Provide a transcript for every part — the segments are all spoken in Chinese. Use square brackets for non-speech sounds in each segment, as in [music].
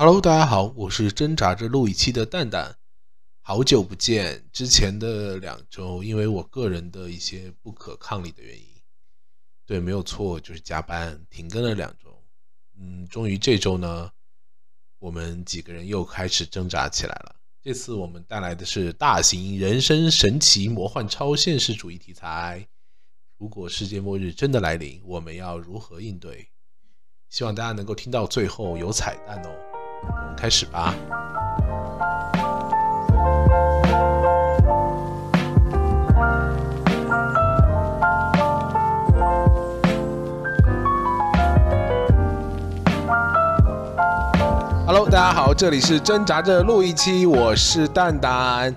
Hello，大家好，我是挣扎着录一期的蛋蛋，好久不见。之前的两周，因为我个人的一些不可抗力的原因，对，没有错，就是加班停更了两周。嗯，终于这周呢，我们几个人又开始挣扎起来了。这次我们带来的是大型人生神奇魔幻超现实主义题材。如果世界末日真的来临，我们要如何应对？希望大家能够听到最后有彩蛋哦。开始吧。Hello，大家好，这里是挣扎着录一期，我是蛋蛋。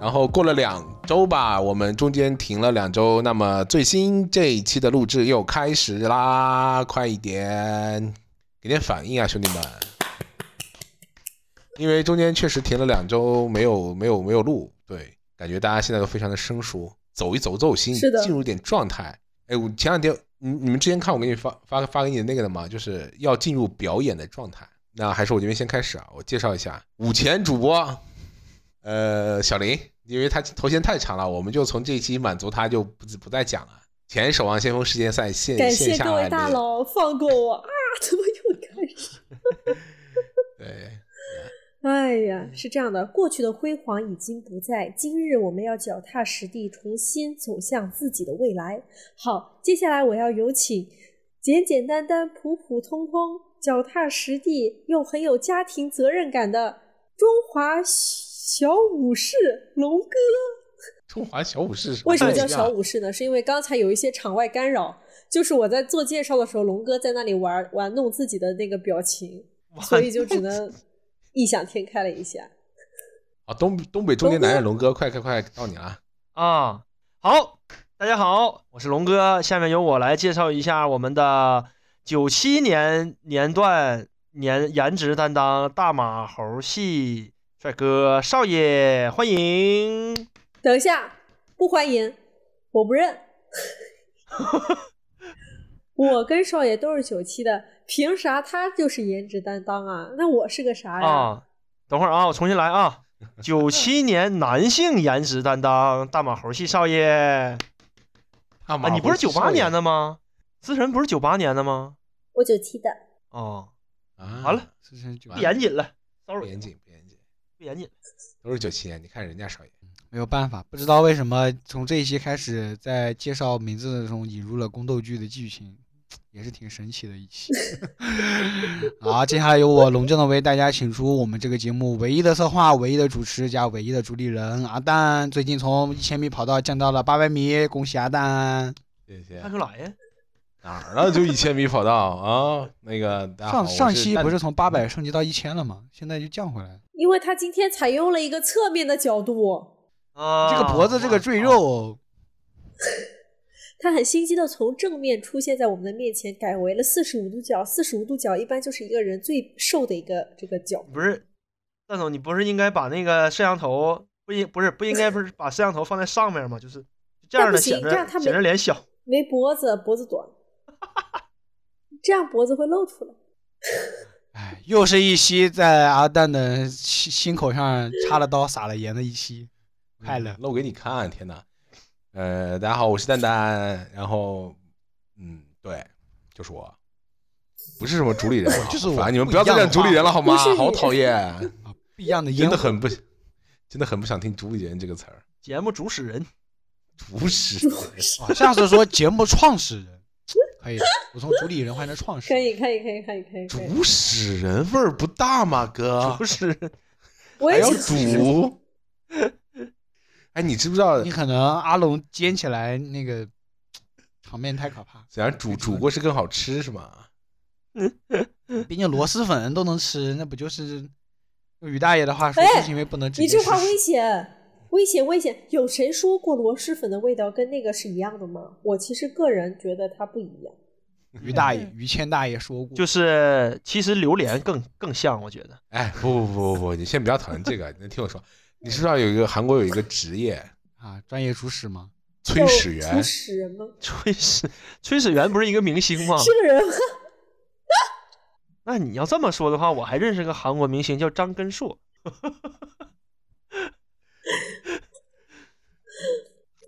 然后过了两周吧，我们中间停了两周，那么最新这一期的录制又开始啦，快一点，给点反应啊，兄弟们！因为中间确实停了两周，没有没有没有录，对，感觉大家现在都非常的生疏，走一走走心，进入一点状态。哎，我前两天，你你们之前看我给你发发发给你的那个的吗？就是要进入表演的状态。那还是我这边先开始啊，我介绍一下五前主播，呃，小林，因为他头衔太长了，我们就从这一期满足他，就不不再讲了。前守望先锋世界赛线感谢各位大佬放过我啊！怎么又开始？[laughs] 对。哎呀，是这样的，过去的辉煌已经不在，今日我们要脚踏实地，重新走向自己的未来。好，接下来我要有请简简单单、普普通通、脚踏实地又很有家庭责任感的中华小武士龙哥。中华小武士为什么叫小武士呢？是因为刚才有一些场外干扰，就是我在做介绍的时候，龙哥在那里玩玩弄自己的那个表情，所以就只能。异想天开了一下，啊，东东北中年男人龙哥，快快快，到你了啊！好，大家好，我是龙哥，下面由我来介绍一下我们的九七年年段年颜值担当大马猴系帅哥少爷，欢迎。等一下，不欢迎，我不认。[laughs] 我跟少爷都是九七的。凭啥他就是颜值担当啊？那我是个啥呀？啊，等会儿啊，我重新来啊！九七年男性颜值担当大马猴系少爷。[laughs] 啊，你不是九八年的吗？思辰不是九八年的吗？我九七的。哦，啊，完了，不严谨了，，sorry，不严谨，不严谨，不严谨，都是九七年。你看人家少爷，没有办法，不知道为什么从这一期开始，在介绍名字的时候引入了宫斗剧的剧情。也是挺神奇的一期。[laughs] 好，接下来由我隆重的为大家请出我们这个节目唯一的策划、唯一的主持加唯一的主理人阿蛋。最近从一千米跑道降到了八百米，恭喜阿蛋！谢谢。看出来呀？哪儿了？就一千米跑道啊？那个上上期不是从八百升级到一千了吗？现在就降回来。因为他今天采用了一个侧面的角度。啊，这个脖子这个赘肉。[laughs] 他很心机的从正面出现在我们的面前，改为了四十五度角。四十五度角一般就是一个人最瘦的一个这个角。不是，蛋总，你不是应该把那个摄像头不应不是不应该不是 [laughs] 把摄像头放在上面吗？就是这样的显着显着脸小，没脖子，脖子短，[laughs] 这样脖子会露出来。[laughs] 哎，又是一期在阿蛋的心心口上插了刀撒了盐的一期，快乐露给你看，天哪！呃，大家好，我是蛋蛋。然后，嗯，对，就是我，不是什么主理人，就是我。你们不要再讲主理人了，好吗？好讨厌，[laughs] 不一样的，[laughs] 真的很不，真的很不想听“主理人”这个词儿。节目主使人，[laughs] 主使人，下次说节目创始人，可以。我从主理人换成创始人，可以，可以，可以，可以，可以。主使人味儿不大吗，哥？主使人，还要主。哎，你知不知道？你可能阿龙煎起来那个场面太可怕。怎样煮煮过是更好吃是吗？毕竟螺蛳粉都能吃，那不就是用于大爷的话说，是因为不能吃。你这话危险，危险，危险！有谁说过螺蛳粉的味道跟那个是一样的吗？我其实个人觉得它不一样。于大爷，于谦大爷说过，就是其实榴莲更更像，我觉得。哎，不不不不不，你先不要讨论这个，你听我说。你知道有一个韩国有一个职业啊，专业厨师吗？炊事员？[laughs] 炊事人吗？炊事炊事员不是一个明星吗？是个人吗？[laughs] 那你要这么说的话，我还认识个韩国明星叫张根硕。[laughs]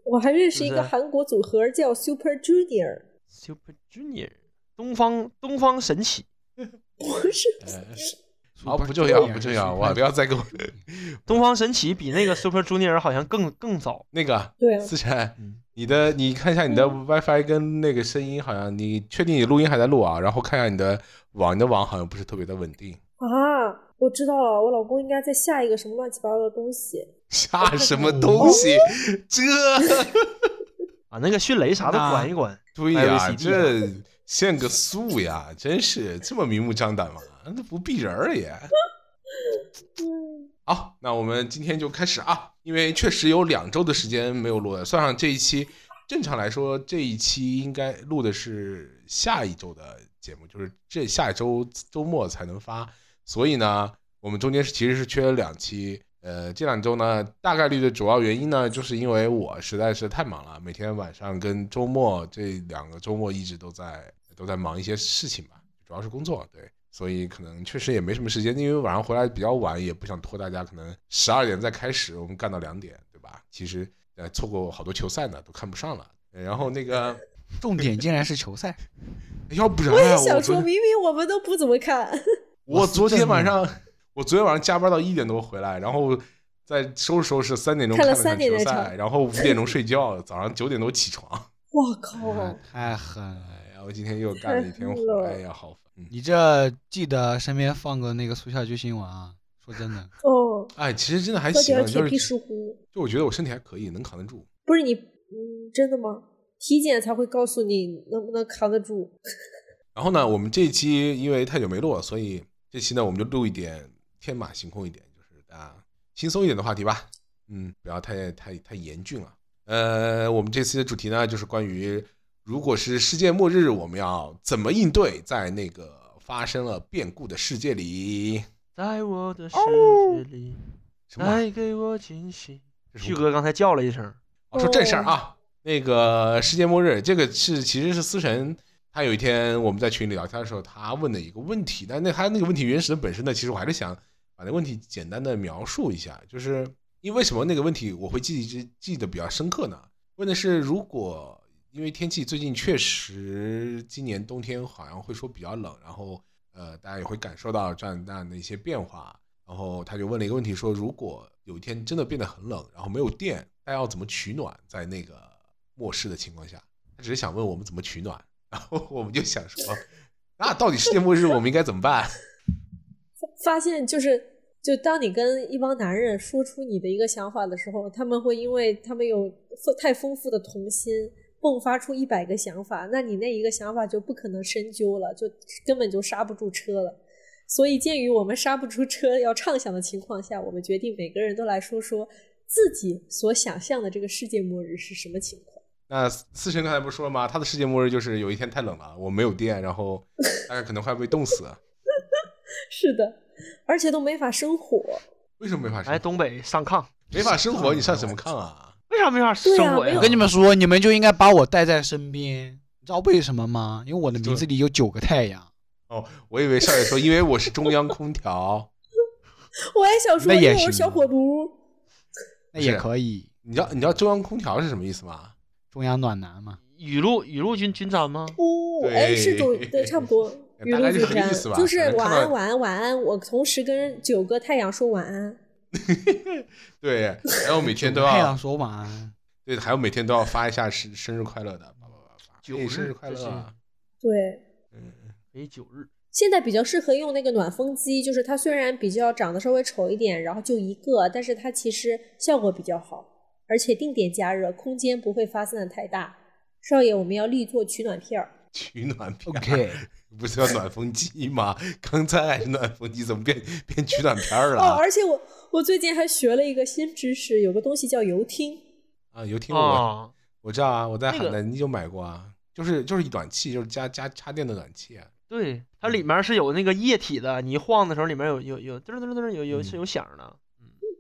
我还认识一个韩国组合叫 Super Junior，Super Junior，东方东方神起，不是呃好，不重要，不重要，[laughs] 我不要再给我 [laughs] 东方神起比那个 Super Junior 好像更更早。那个对啊思辰，嗯，你的你看一下你的 WiFi 跟那个声音，好像你确定你录音还在录啊？然后看一下你的网，你的网好像不是特别的稳定。啊，我知道了，我老公应该在下一个什么乱七八糟的东西。下什么 [laughs] 东西？这把那个迅雷啥的那关一管。对呀、这限个速呀，真是这么明目张胆吗？那不避人儿了也。[laughs] 嗯，好，那我们今天就开始啊，因为确实有两周的时间没有录了，算上这一期，正常来说这一期应该录的是下一周的节目，就是这下周周末才能发，所以呢，我们中间是其实是缺了两期。呃，这两周呢，大概率的主要原因呢，就是因为我实在是太忙了，每天晚上跟周末这两个周末一直都在都在忙一些事情吧，主要是工作，对，所以可能确实也没什么时间，因为晚上回来比较晚，也不想拖大家，可能十二点再开始，我们干到两点，对吧？其实呃错过好多球赛呢，都看不上了。呃然后那个，[laughs] 重点竟然是球赛，要不然我也啊想说，明明我们都不怎么看。[laughs] 我昨天晚上我昨天晚上加班到一点多回来，然后再收拾收拾，三点钟看了了看三点球赛，然后五点钟睡觉，早上九点多起床。我靠！嗯太狠了。哎呀，我今天又干了一天活，哎呀，好你这记得身边放个那个速效救心丸啊！说真的，哦，[laughs] 哎，其实真的还行就是石斛。就我觉得我身体还可以，能扛得住。不是你，嗯，真的吗？体检才会告诉你能不能扛得住。[laughs] 然后呢，我们这一期因为太久没录了，所以这期呢我们就录一点天马行空一点，就是大家轻松一点的话题吧。嗯，不要太太太严峻了。呃，我们这期的主题呢就是关于，如果是世界末日，我们要怎么应对在那个发生了变故的世界里？在我的世界里，什么啊？带给我惊喜。旭哥刚才叫了一声，哦，说正事儿啊，那个世界末日，这个是其实是思辰，他有一天我们在群里聊天的时候，他问的一个问题，但那他那个问题原始的本身呢，其实我还是想把那问题简单的描述一下，就是因为为什么那个问题我会记记记得比较深刻呢？问的是如果因为天气最近确实今年冬天好像会说比较冷，然后呃大家也会感受到这样那样的一些变化，然后他就问了一个问题，说如果有一天真的变得很冷，然后没有电，大家要怎么取暖？在那个末世的情况下，他只是想问我们怎么取暖，然后我们就想说，那到底世界末日我们应该怎么办？[laughs] 发现就是，就当你跟一帮男人说出你的一个想法的时候，他们会因为他们有丰太丰富的童心，迸发出一百个想法，那你那一个想法就不可能深究了，就根本就刹不住车了。所以，鉴于我们刹不住车要畅想的情况下，我们决定每个人都来说说自己所想象的这个世界末日是什么情况。那思辰刚才不是说了吗？他的世界末日就是有一天太冷了，我没有电，然后大概可能会被冻死。[laughs] 是的，而且都没法生火。为什么没法生来活？东北上炕，没法生火，你上什么炕啊？为啥没法生我呀我？跟你们说，你们就应该把我带在身边。你知道为什么吗？因为我的名字里有九个太阳。哦，我以为少爷说，因为我是中央空调。[laughs] 我也想说，那也因为我是小火炉。那也可以，你知道你知道中央空调是什么意思吗？中央暖男嘛。雨露雨露均均沾吗？哦，哎，是中对，差不多。雨大概就露均沾这个意思吧，就是晚安，晚安，晚安。我同时跟九个太阳说晚安。[laughs] 对，还有每天都太阳要说嘛，对，还有每天都要发一下生生日快乐的，叭叭叭发，九哎生日快乐啊，对，嗯，哎，九日，现在比较适合用那个暖风机，就是它虽然比较长得稍微丑一点，然后就一个，但是它其实效果比较好，而且定点加热，空间不会发散的太大。少爷，我们要立做取暖片儿。[laughs] 取暖片 OK 不是要暖风机吗？[laughs] 刚才还是暖风机，怎么变变取暖片儿了哦，啊？而且我我最近还学了一个新知识，有个东西叫油汀。啊，有听我啊，我知道啊，我在海南就买过啊，就是就是一暖气，就是加加插电的暖气啊。对，它里面是有那个液体的，你一晃的时候里面有有有嘚儿嘚儿嘚有有是有响的。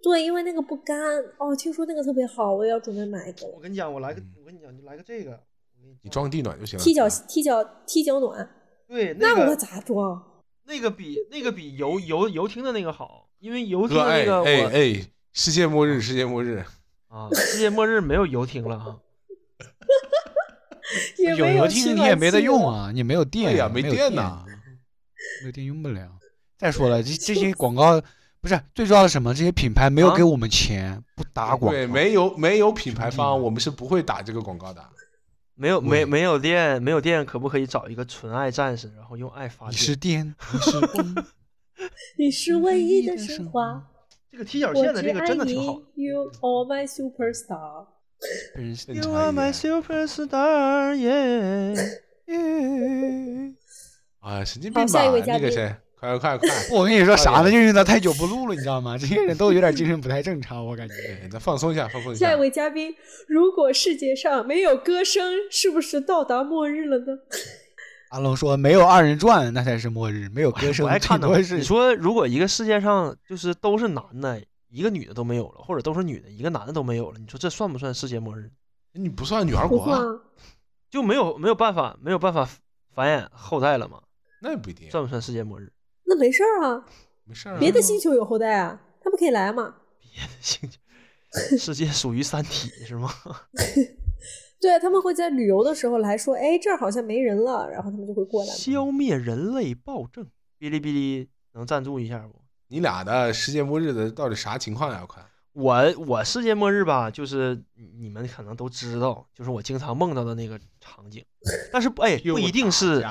对，因为那个不干哦，听说那个特别好，我也要准备买一个。我跟你讲，我来个嗯，我跟你讲，你来个这个，你装地暖就行了。踢脚啊踢脚踢脚暖，对，那个我咋装？那个比那个比油油油汀的那个好，因为游艇哥，哎那个我、哎哎，世界末日，世界末日，啊，世界末日没有游艇了啊。[laughs] 也没有游取艇你也没得。用啊，你没有电对呀没没有电电呐没有电用不了。再说了，这这些广告不是最重要的是什么？这些品牌没有啊给我们钱，不打广告。对，没有没有品牌方，我们是不会打这个广告的。没有没没有电，没有电，可不可以找一个纯爱战士，然后用爱发电你？是电，你是光，你是唯一的神话，这个踢脚线的这个真的挺好。，You are my superstar。[laughs] You are my superstar, yeah。[laughs] [laughs] 啊，神经病吧？那个谁，快快快！我跟你说啥哎呢？就因为他太久不录了，你知道吗？这些人都有点精神不太正常，我感觉。咱放松一下，放松一下下一。位嘉宾，如果世界上没有歌声，是不是到达末日了呢？阿龙说没有二人转那才是末日，没有歌声我还看到顶多是你说，如果一个世界上就是都是男的，一个女的都没有了，或者都是女的，一个男的都没有了，你说这算不算世界末日？你不算女儿国啊，就没有没有办法没有办法繁衍后代了吗？那也不一定，算不算世界末日？[laughs] 那没事儿啊，没事儿啊。别的星球有后代啊，他们可以来吗。别的星球，世界属于三体是吗？[laughs] 对，他们会在旅游的时候来说，哎，这儿好像没人了，然后他们就会过来嘛。消灭人类暴政，哔哩哔哩能赞助一下不？你俩的世界末日的到底啥情况呀？快，我我世界末日吧，就是你们可能都知道，就是我经常梦到的那个场景，[laughs] 但是不哎不一定是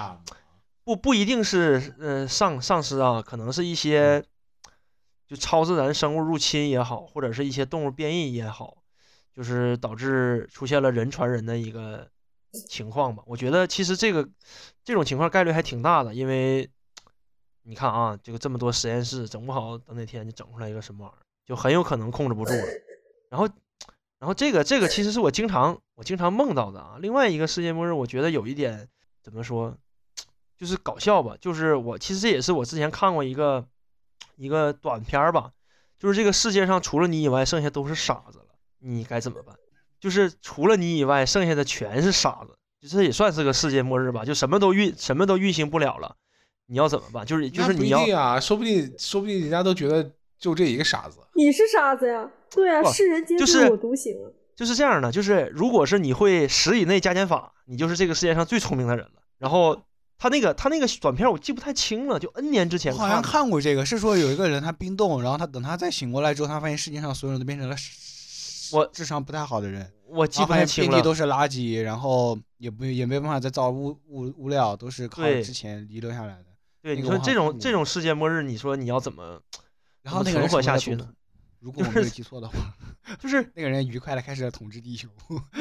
不不一定是呃丧丧尸啊，可能是一些就超自然生物入侵也好，或者是一些动物变异也好，就是导致出现了人传人的一个情况吧。我觉得其实这个这种情况概率还挺大的，因为你看啊，这个这么多实验室，整不好等哪天就整出来一个什么玩意儿，就很有可能控制不住了。[laughs] 然后，然后这个这个其实是我经常我经常梦到的啊。另外一个世界末日，我觉得有一点怎么说，就是搞笑吧。就是我其实这也是我之前看过一个一个短片儿吧，就是这个世界上除了你以外，剩下都是傻子了，你该怎么办？就是除了你以外，剩下的全是傻子，就这也算是个世界末日吧？就什么都运什么都运行不了了，你要怎么办？就是就是你要定啊，说不定说不定人家都觉得就这一个傻子。你是傻子呀？对啊，世人皆就是自我独行啊。就是这样的，就是如果是你会十以内加减法，你就是这个世界上最聪明的人了。然后他那个他那个短片我记不太清了，就 N 年之前我好像看过这个，是说有一个人他冰冻，然后他等他再醒过来之后，他发现世界上所有人都变成了我智商不太好的人，我记不然后发现太清了。遍地都是垃圾，然后也不也没办法再造物物物料，都是靠之前遗留下来的。对，那你说这种这种世界末日，你说你要怎么 [tsk] 然后存活那个人成为了下去呢？如果我没有记错的话，[laughs] 就是那个人愉快的开始了统治地球。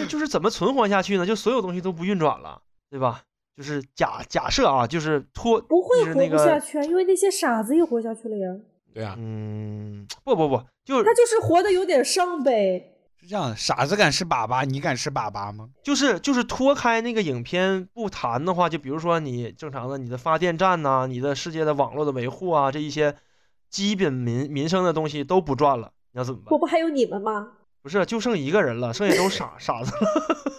就是怎么存活下去呢？就所有东西都不运转了，对吧？就是假假设啊，就是拖不会活不下去啊，因为那些傻子也活下去了呀。对啊，嗯，不不不，就他就是活的有点伤呗。是这样，傻子敢吃粑粑，你敢吃粑粑吗？就是就是脱开那个影片不谈的话，就比如说你正常的你的发电站呐、你的世界的网络的维护啊，这一些基本民民生的东西都不赚了，你要怎么办我？不还有你们吗？不是，就剩一个人了，剩下都傻 [laughs] 傻子了，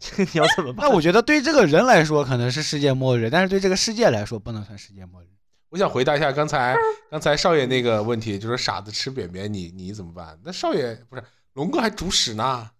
这 [laughs] 你要怎么办？那我觉得对这个人来说可能是世界末日，但是对这个世界来说不能算世界末日。我想回答一下刚才刚才少爷那个问题，就是傻子吃扁扁，你你怎么办？那少爷不是龙哥还主使呢，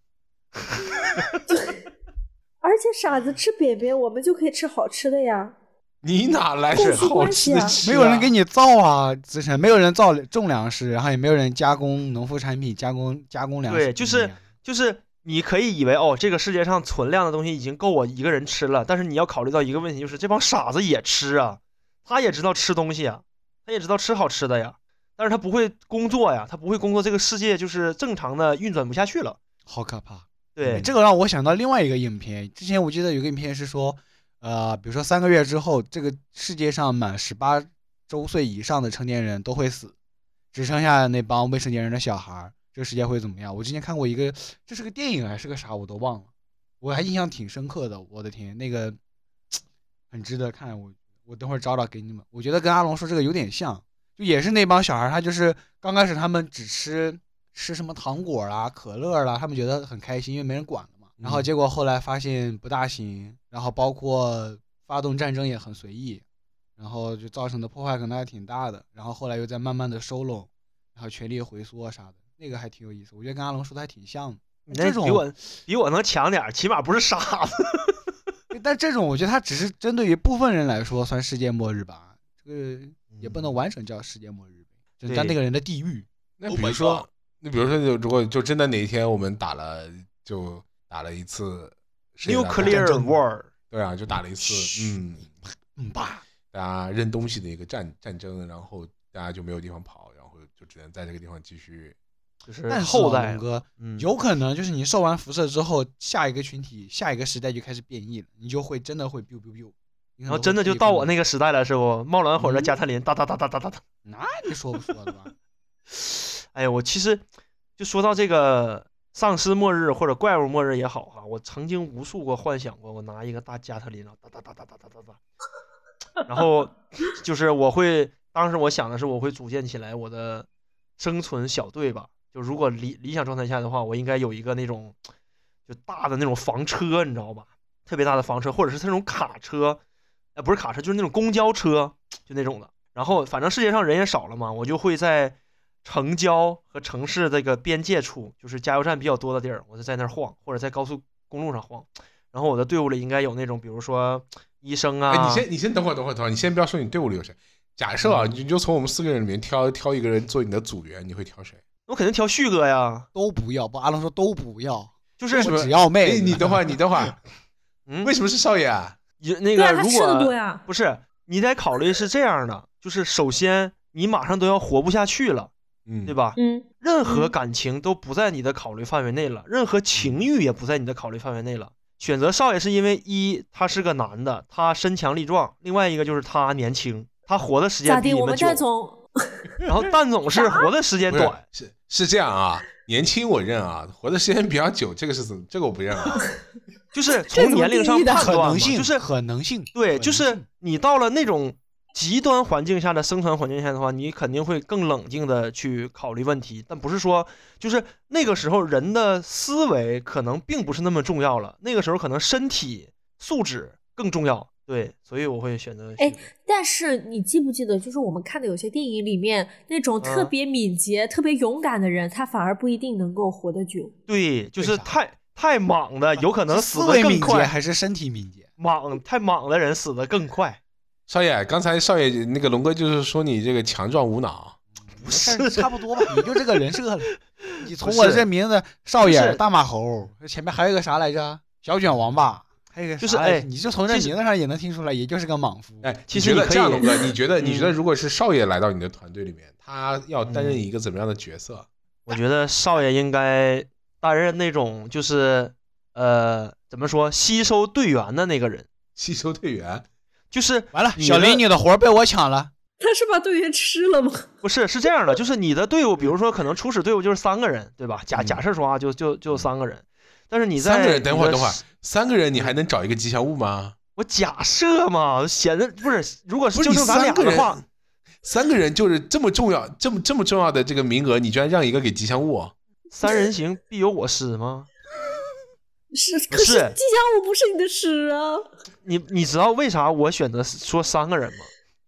而且傻子吃扁扁，我们就可以吃好吃的呀。你哪来共是好吃的吃、没有人给。你造啊，资产没有人造种粮食，然后也没有人加工农副产品，加工加工粮食。对就是就是你可以以为哦，这个世界上存量的东西已经够我一个人吃了，但是你要考虑到一个问题，就是这帮傻子也吃啊，他也知道吃东西啊，他也知道吃好吃的呀，但是他不会工作呀，他不会工作，这个世界就是正常的运转不下去了。好可怕。对，这个让我想到另外一个影片，之前我记得有个影片是说，呃，比如说三个月之后，这个世界上满十八周岁以上的成年人都会死，只剩下那帮未成年人的小孩儿，这个世界会怎么样？我之前看过一个，这是个电影还是个啥，我都忘了，我还印象挺深刻的。我的天，那个 [tsk] 很值得看，我我等会儿找找给你们。我觉得跟阿龙说这个有点像，就也是那帮小孩，他就是刚开始他们只吃吃什么糖果啦、可乐啦，他们觉得很开心，因为没人管了嘛。然后嗯结果后来发现不大行，然后包括发动战争也很随意，然后就造成的破坏可能还挺大的，然后后来又在慢慢的收拢，然后权力回缩啥的，那个还挺有意思。我觉得跟阿龙说的还挺像的。你那这种比我比我能强点，起码不是傻子。[laughs] 但这种我觉得他只是针对于部分人来说算世界末日吧，这个也不能完整叫世界末日呗，就是在那个人的地狱。那 Oh 比如说那比如说，就如果就真的哪一天我们打了，就打了一次 Nuclear war，对啊，就打了一次，嗯，嗯吧，大家扔东西的一个战战争，然后大家就没有地方跑，然后就只能在这个地方继续。就是但是啊后代龙哥嗯，有可能就是你受完辐射之后，下一个群体、下一个时代就开始变异了，你就会真的会 biu biu biu，然后真的就到我那个时代了，是不？冒蓝火的嗯加特林，哒哒哒哒哒哒哒。那你说不说的吧？[laughs] 哎呀，我其实就说到这个丧尸末日或者怪物末日也好哈，我曾经无数个幻想过，我拿一个大加特林，哒哒哒哒哒哒哒哒，然后就是我会，当时我想的是我会组建起来我的生存小队吧。就如果理理想状态下的话，我应该有一个那种就大的那种房车，你知道吧？特别大的房车，或者是那种卡车，呃，不是卡车，就是那种公交车，就那种的。然后反正世界上人也少了嘛，我就会在城郊和城市这个边界处，就是加油站比较多的地儿，我就在那儿晃，或者在高速公路上晃。然后我的队伍里应该有那种，比如说医生啊，哎，你先你先等会儿，等会儿，等会儿，你先不要说你队伍里有谁。假设啊，嗯你就从我们四个人里面挑挑一个人做你的组员，你会挑谁？我肯定挑旭哥呀，都不要，不，阿龙说都不要，就是只要妹哎，你等会儿，你等会儿，嗯为，什么是少爷啊？有那对啊，他个如吃的多果呀。不是你得考虑是这样的，就是首先你马上都要活不下去了，嗯，对？吧？嗯，任何嗯感情都不在你的考虑范围内了，任何情欲也不在你的考虑范围内了。选择少爷是因为一他是个男的，他身强力壮；另外一个就是他年轻，他活的时间比你们久。然后蛋总是活的时间短，是是这样啊，年轻我认啊，活的时间比较久，这个是怎这个我不认啊。[laughs] 就是从年龄上判断嘛，能性就是可能性，对，就是你到了那种极端环境下的生存环境下的话，你肯定会更冷静的去考虑问题，但不是说就是那个时候人的思维可能并不是那么重要了，那个时候可能身体素质更重要。对，所以我会选择哎但是你记不记得，就是我们看的有些电影里面那种特嗯。别敏捷、特别勇敢的人，他反而不一定能够活得久。对，就是太太莽的，有可能死维敏捷更快。还是身体敏捷？莽太莽的人死得更快。少爷，刚才少爷那个龙哥就是说你这个强壮无脑，不是是 [laughs] 差不多吧，你就这个人设了。[laughs] 你从我这名字少爷大马猴，前面还有一个啥来着？小卷王吧，还有一个就是啥哎你就从这名字上也能听出来，也就是个莽夫。哎，其实你可以这样龙哥，你觉得你觉得嗯如果是少爷来到你的团队里面，他要担任嗯一个怎么样的角色？我觉得少爷应该担任那种就是呃怎么说吸收队员的那个人，吸收队员，就是完了，小林，你的活儿被我抢了。他是把队员吃了吗？[laughs] 不是是这样的，就是你的队伍，比如说可能初始队伍就是三个人，对吧？假嗯假设说啊，就就就三个人，但是你在三个人，等会儿等会儿，三个人你还能找一个吉祥物吗？我假设嘛，显得不是，如果是就剩咱俩的话，，三个人就是这么重要，这么这么重要的这个名额，你居然让一个给吉祥物？三人行必有我师吗？[laughs] 是，可是吉祥物不是你的师啊！你你知道为啥我选择说三个人吗？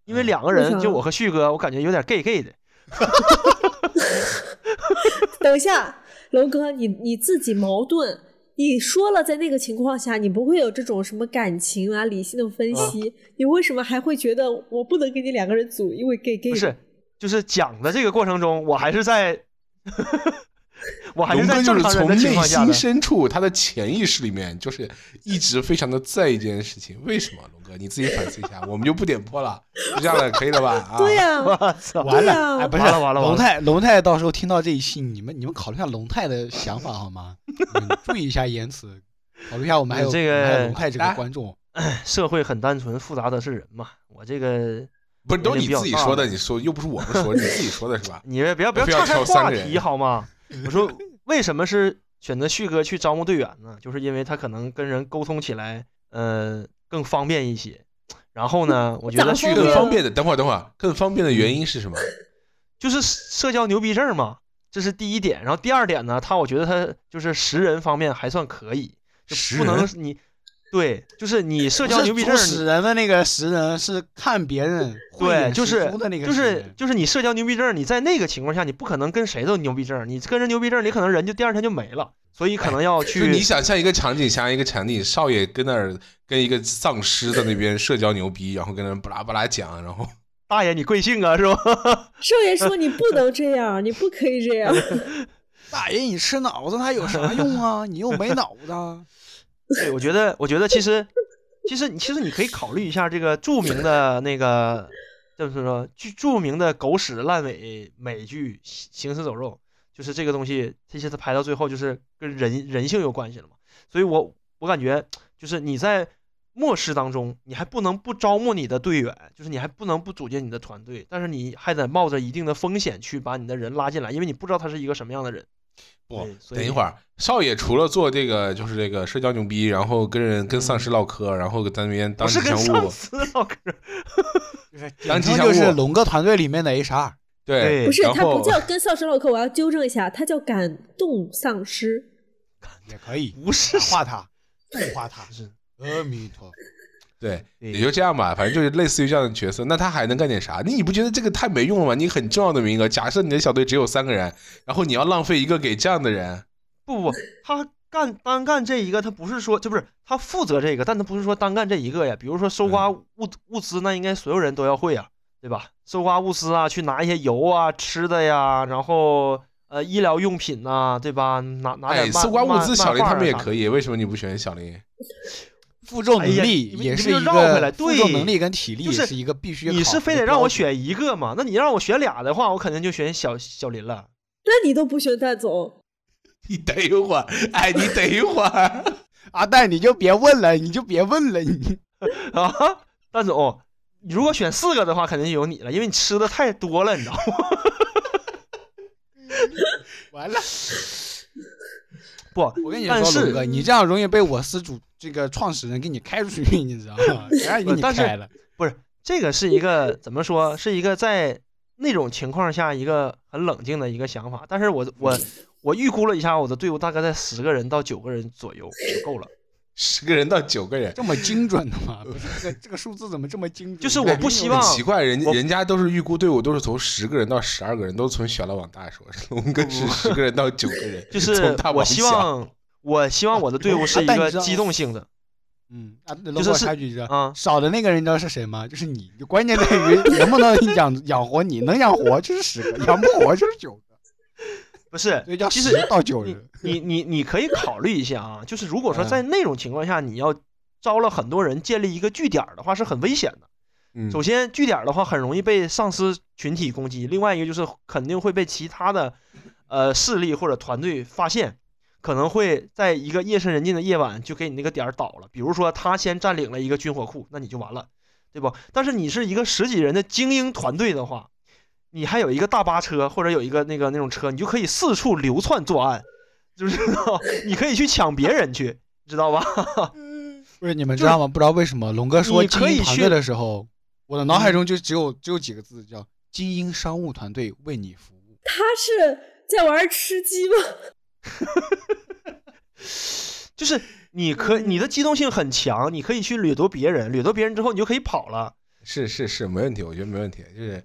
因为嗯两个人就我和旭哥，我感觉有点 gay gay 的。[laughs] 等一下，龙哥，你你自己矛盾。你说了，在那个情况下，你不会有这种什么感情啊、理性的分嗯析，你为什么还会觉得我不能跟你两个人组，因为 gay gay 不是，就是讲的这个过程中，我还是在，我还是在龙哥就是正常人的从内心情况下的。深处，他的潜意识里面就是一直非常的在意这件事情。为什么，龙哥？你自己反思一下，我们就不点破了，[laughs] 就这样了，可以了吧？[laughs] 啊，对呀、我操！完了，哎，不是，完了完了龙太，龙太到时候听到这一期，你们你们考虑一下龙太的想法好吗？注意一下言辞，[laughs] 考虑一下我们还有这个龙太这个观众。社会很单纯，复杂的是人嘛。我这个，不是都你自己说的，你说又不是我们说，你自己说的是吧？你不要不要岔开挑三个人话题好吗？我说为什么是选择旭哥去招募队员呢？就是因为他可能跟人沟通起来，呃，更方便一些。然后呢，我觉得旭哥更方便的，等会儿等会儿，更方便的原因是什么？[sniffs] 就是社交牛逼症嘛，这是第一点。然后第二点呢，他我觉得他就是识人方面还算可以，就不能你对，就是你社交牛逼症，主使人的那个识人是看别人对，就是的那个就是就是你社交牛逼症，你在那个情况下，你不可能跟谁都牛逼症，你跟人牛逼症，你可能人就第二天就没了，所以可能要就去。你想象一个场景，想象一个场景，少爷跟那儿跟一个丧尸在那边社交牛逼，然后跟那儿巴拉巴拉讲，然后 [laughs] 大爷你贵姓啊，是吧？[laughs] 少爷说你不能这样，你不可以这样。[laughs] 大爷，你吃脑子它有啥用啊？你又没脑子。对，我觉得，我觉得其实，其实你其实你可以考虑一下这个著名的那个，就是说著著名的狗屎烂尾美剧《行行尸走肉》，就是这个东西，这些它拍到最后就是跟人人性有关系了嘛。所以我我感觉就是你在末世当中，你还不能不招募你的队员，就是你还不能不组建你的团队，但是你还得冒着一定的风险去把你的人拉进来，因为你不知道他是一个什么样的人。不等一会儿，少爷除了做这个就是这个社交牛逼，然后跟人跟丧尸唠嗑，然后在那边当吉祥物，跟上司唠嗑，[laughs] 就是当吉祥简称就是物龙哥团队里面的 HR。对对不是，他不叫跟丧尸唠嗑，我要纠正一下，他叫感动丧尸。也可以不是画 [laughs] 他，动画他。是阿弥陀佛。对，也就这样吧，反正就是类似于这样的角色。那他还能干点啥？你不觉得这个太没用了吗？你很重要的名额，假设你的小队只有三个人，然后你要浪费一个给这样的人，不不，他干单干这一个，他不是说就不是他负责这个，但他不是说单干这一个呀。比如说收刮物物资，那应该所有人都要会呀，对吧？收刮物资啊，去拿一些油啊、吃的呀，然后呃医疗用品呐、对吧？拿拿点搜刮物资，小林他们也可。以，为什么你不选小林？[laughs] 负重能力也是一绕回来个负重对能力跟体力就是是一个必须你是非得让我选一个吗？那你让我选俩的话，我肯定就选小小林了。那你都不选戴总，[laughs] 你等一会儿，哎，你等一会儿，[laughs] 阿戴，你就别问了，你就别问了，你 [laughs] 啊，戴总，你如果选四个的话，肯定就有你了，因为你吃的太多了，你知道吗？完了。不，我跟你说，龙是哥，你这样容易被我司主这个创始人给你开出去，你知道吗？[laughs] 谁让你给你但是不是？这个是一个怎么说？是一个在那种情况下一个很冷静的一个想法。但是我我我预估了一下，我的队伍大概在十个人到九个人左右就够了。十个人到九个人，这么精准的吗？不是这个这个数字怎么这么精准？就是我不希望奇怪，人我人家都是预估队伍都是从十个人到十二个人，都是从小了往大说。龙哥是十个人到九个人，就是从大我希。望我希望我的队伍是一个机动性的嗯啊，龙就是插句，知道啊。少的那个人你知道是谁吗？就是你。关键在于 [laughs] 能不能养养活你，能养活就是十个，养不活就是九个，不是叫其实十到九你人。你你你可以考虑一下啊，就是如果说嗯在那种情况下，你要招了很多人建立一个据点的话，是很危险的。嗯首先，据点的话很容易被丧尸群体攻击；另外一个就是肯定会被其他的呃势力或者团队发现，可能会在一个夜深人静的夜晚就给你那个点儿倒了。比如说他先占领了一个军火库，那你就完了，对不？但是你是一个十几人的精英团队的话，你还有一个大巴车或者有一个那个那种车，你就可以四处流窜作案，就是 [laughs] 你可以去抢别人去，知道吧？[laughs] 不是你们知道吗？不知道为什么龙哥说你可以去精英团队的时候，我的脑海中就只有只有几个字叫“精英商务团队为你服务他是在玩吃鸡吗？[laughs] 就是你可你的机动性很强，你可以去掠夺别人，掠夺别人之后你就可以跑了。是是是，没问题，我觉得没问题。就是，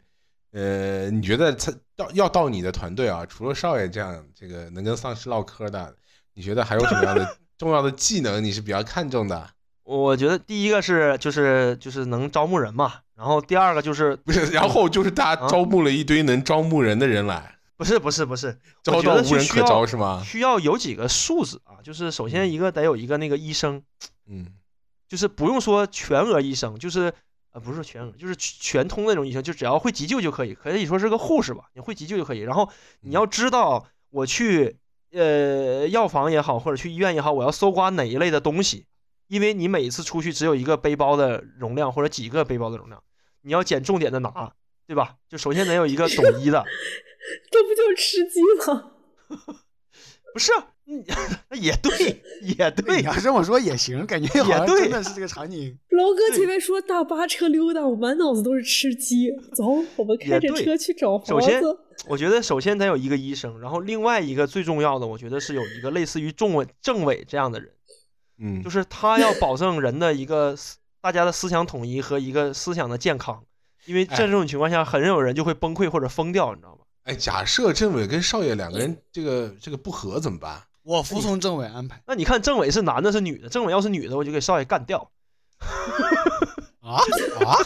呃，你觉得他到要到你的团队啊，除了少爷这样这个能跟丧尸唠嗑的，你觉得还有什么样的 [laughs] 重要的技能你是比较看重的？[laughs] 我觉得第一个是就是就是能招募人嘛，然后第二个就是不是，然后就是大招募了一堆能招募人的人来，不是不是不是，我招觉到无人可招是吗？需要有几个数字啊，就是首先一个得有一个那个医生，嗯，就是不用说全额医生，就是呃不是全额，就是全通那种医生，就只要会急救就可以，可以说是个护士吧，你会急救就可以。然后你要知道我去呃药房也好，或者去医院也好，我要搜刮哪一类的东西，因为你每一次出去只有一个背包的容量或者几个背包的容量，你要捡重点的拿，对吧？就首先得有一个 [laughs] 懂医的，这不就吃鸡吗？不是也对，也”。对你，要这么说也行，感觉好像对真的是这个场景。龙哥前面说大巴车溜达，我满脑子都是吃鸡。走，我们开着车去找首先。我觉得首先得有一个医生，然后另外一个最重要的，我觉得是有一个类似于政委政委这样的人。嗯，就是他要保证人的一个思大家的思想统一和一个思想的健康，因为在哎这种情况下，很有人就会崩溃或者疯掉，你知道吗？哎，假设政委跟少爷两个人这个这个不和怎么办？我服从政委安排那你看政委是男的是女的？政委要是女的，我就给少爷干掉。啊 [laughs] 啊！[laughs]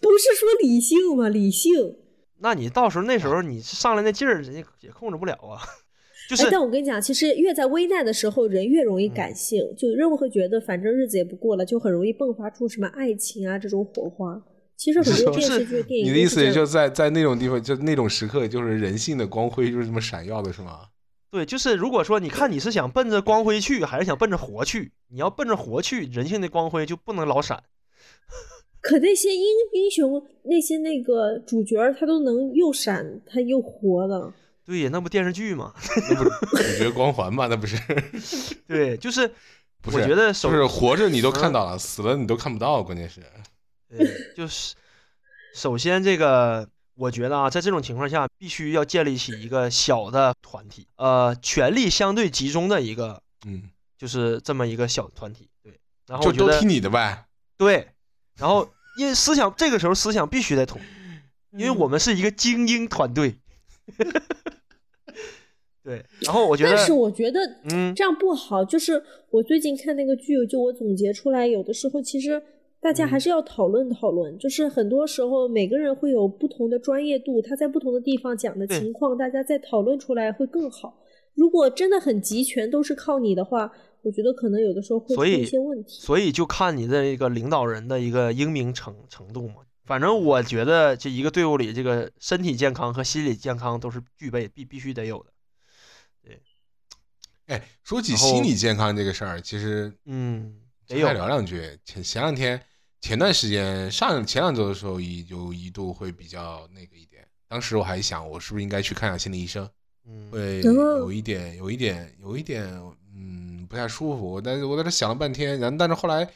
不是说理性吗？理性。那你到时候那时候你上来那劲儿，人家也控制不了啊。就哎是，但我跟你讲，其实越在危难的时候，人越容易嗯感性，就任何觉得反正日子也不过了，就很容易迸发出什么爱情啊这种火花。其实很多电视剧、电影你的意思也就在在那种地方，就那种时刻，就是人性的光辉就是这么闪耀的，是吗？对，就是如果说你看你是想奔着光辉去，还是想奔着活去？你要奔着活去，人性的光辉就不能老闪。[laughs] 可那些英英雄，那些那个主角，他都能又闪他又活的。对呀，那不电视剧吗？那不是主角光环吗？那不是，对，就是不是我觉得首就是活着你都看到了，死了你都看不到，关键是。对，就是首先这个，我觉得啊，在这种情况下，必须要建立起一个小的团体，呃，权力相对集中的一个，嗯，就是这么一个小团体。对，然后我觉得就都听你的呗。对，然后因为思想这个时候思想必须得统一，[laughs] 因为我们是一个精英团队。[laughs] 对，然后我觉得，但是我觉得嗯，这样不好。就是我最近看那个剧，就我总结出来，有的时候其实大家嗯还是要讨论讨论。就是很多时候每个人会有不同的专业度，他在不同的地方讲的情况，大家再讨论出来会更好。如果真的很集权，都是靠你的话，我觉得可能有的时候会出所以一些问题。所以就看你的一个领导人的一个英明程程度嘛。反正我觉得这一个队伍里，这个身体健康和心理健康都是具备必必须得有的。对哎，说起心理健康这个事儿，其实嗯，得聊两句。前前两天，前段时间上前两周的时候，一就一度会比较那个一点。当时我还想，我是不是应该去看下心理医生？嗯，会哦有一点，有一点，有一点，嗯，不太舒服。但是我在这想了半天，然后但是后来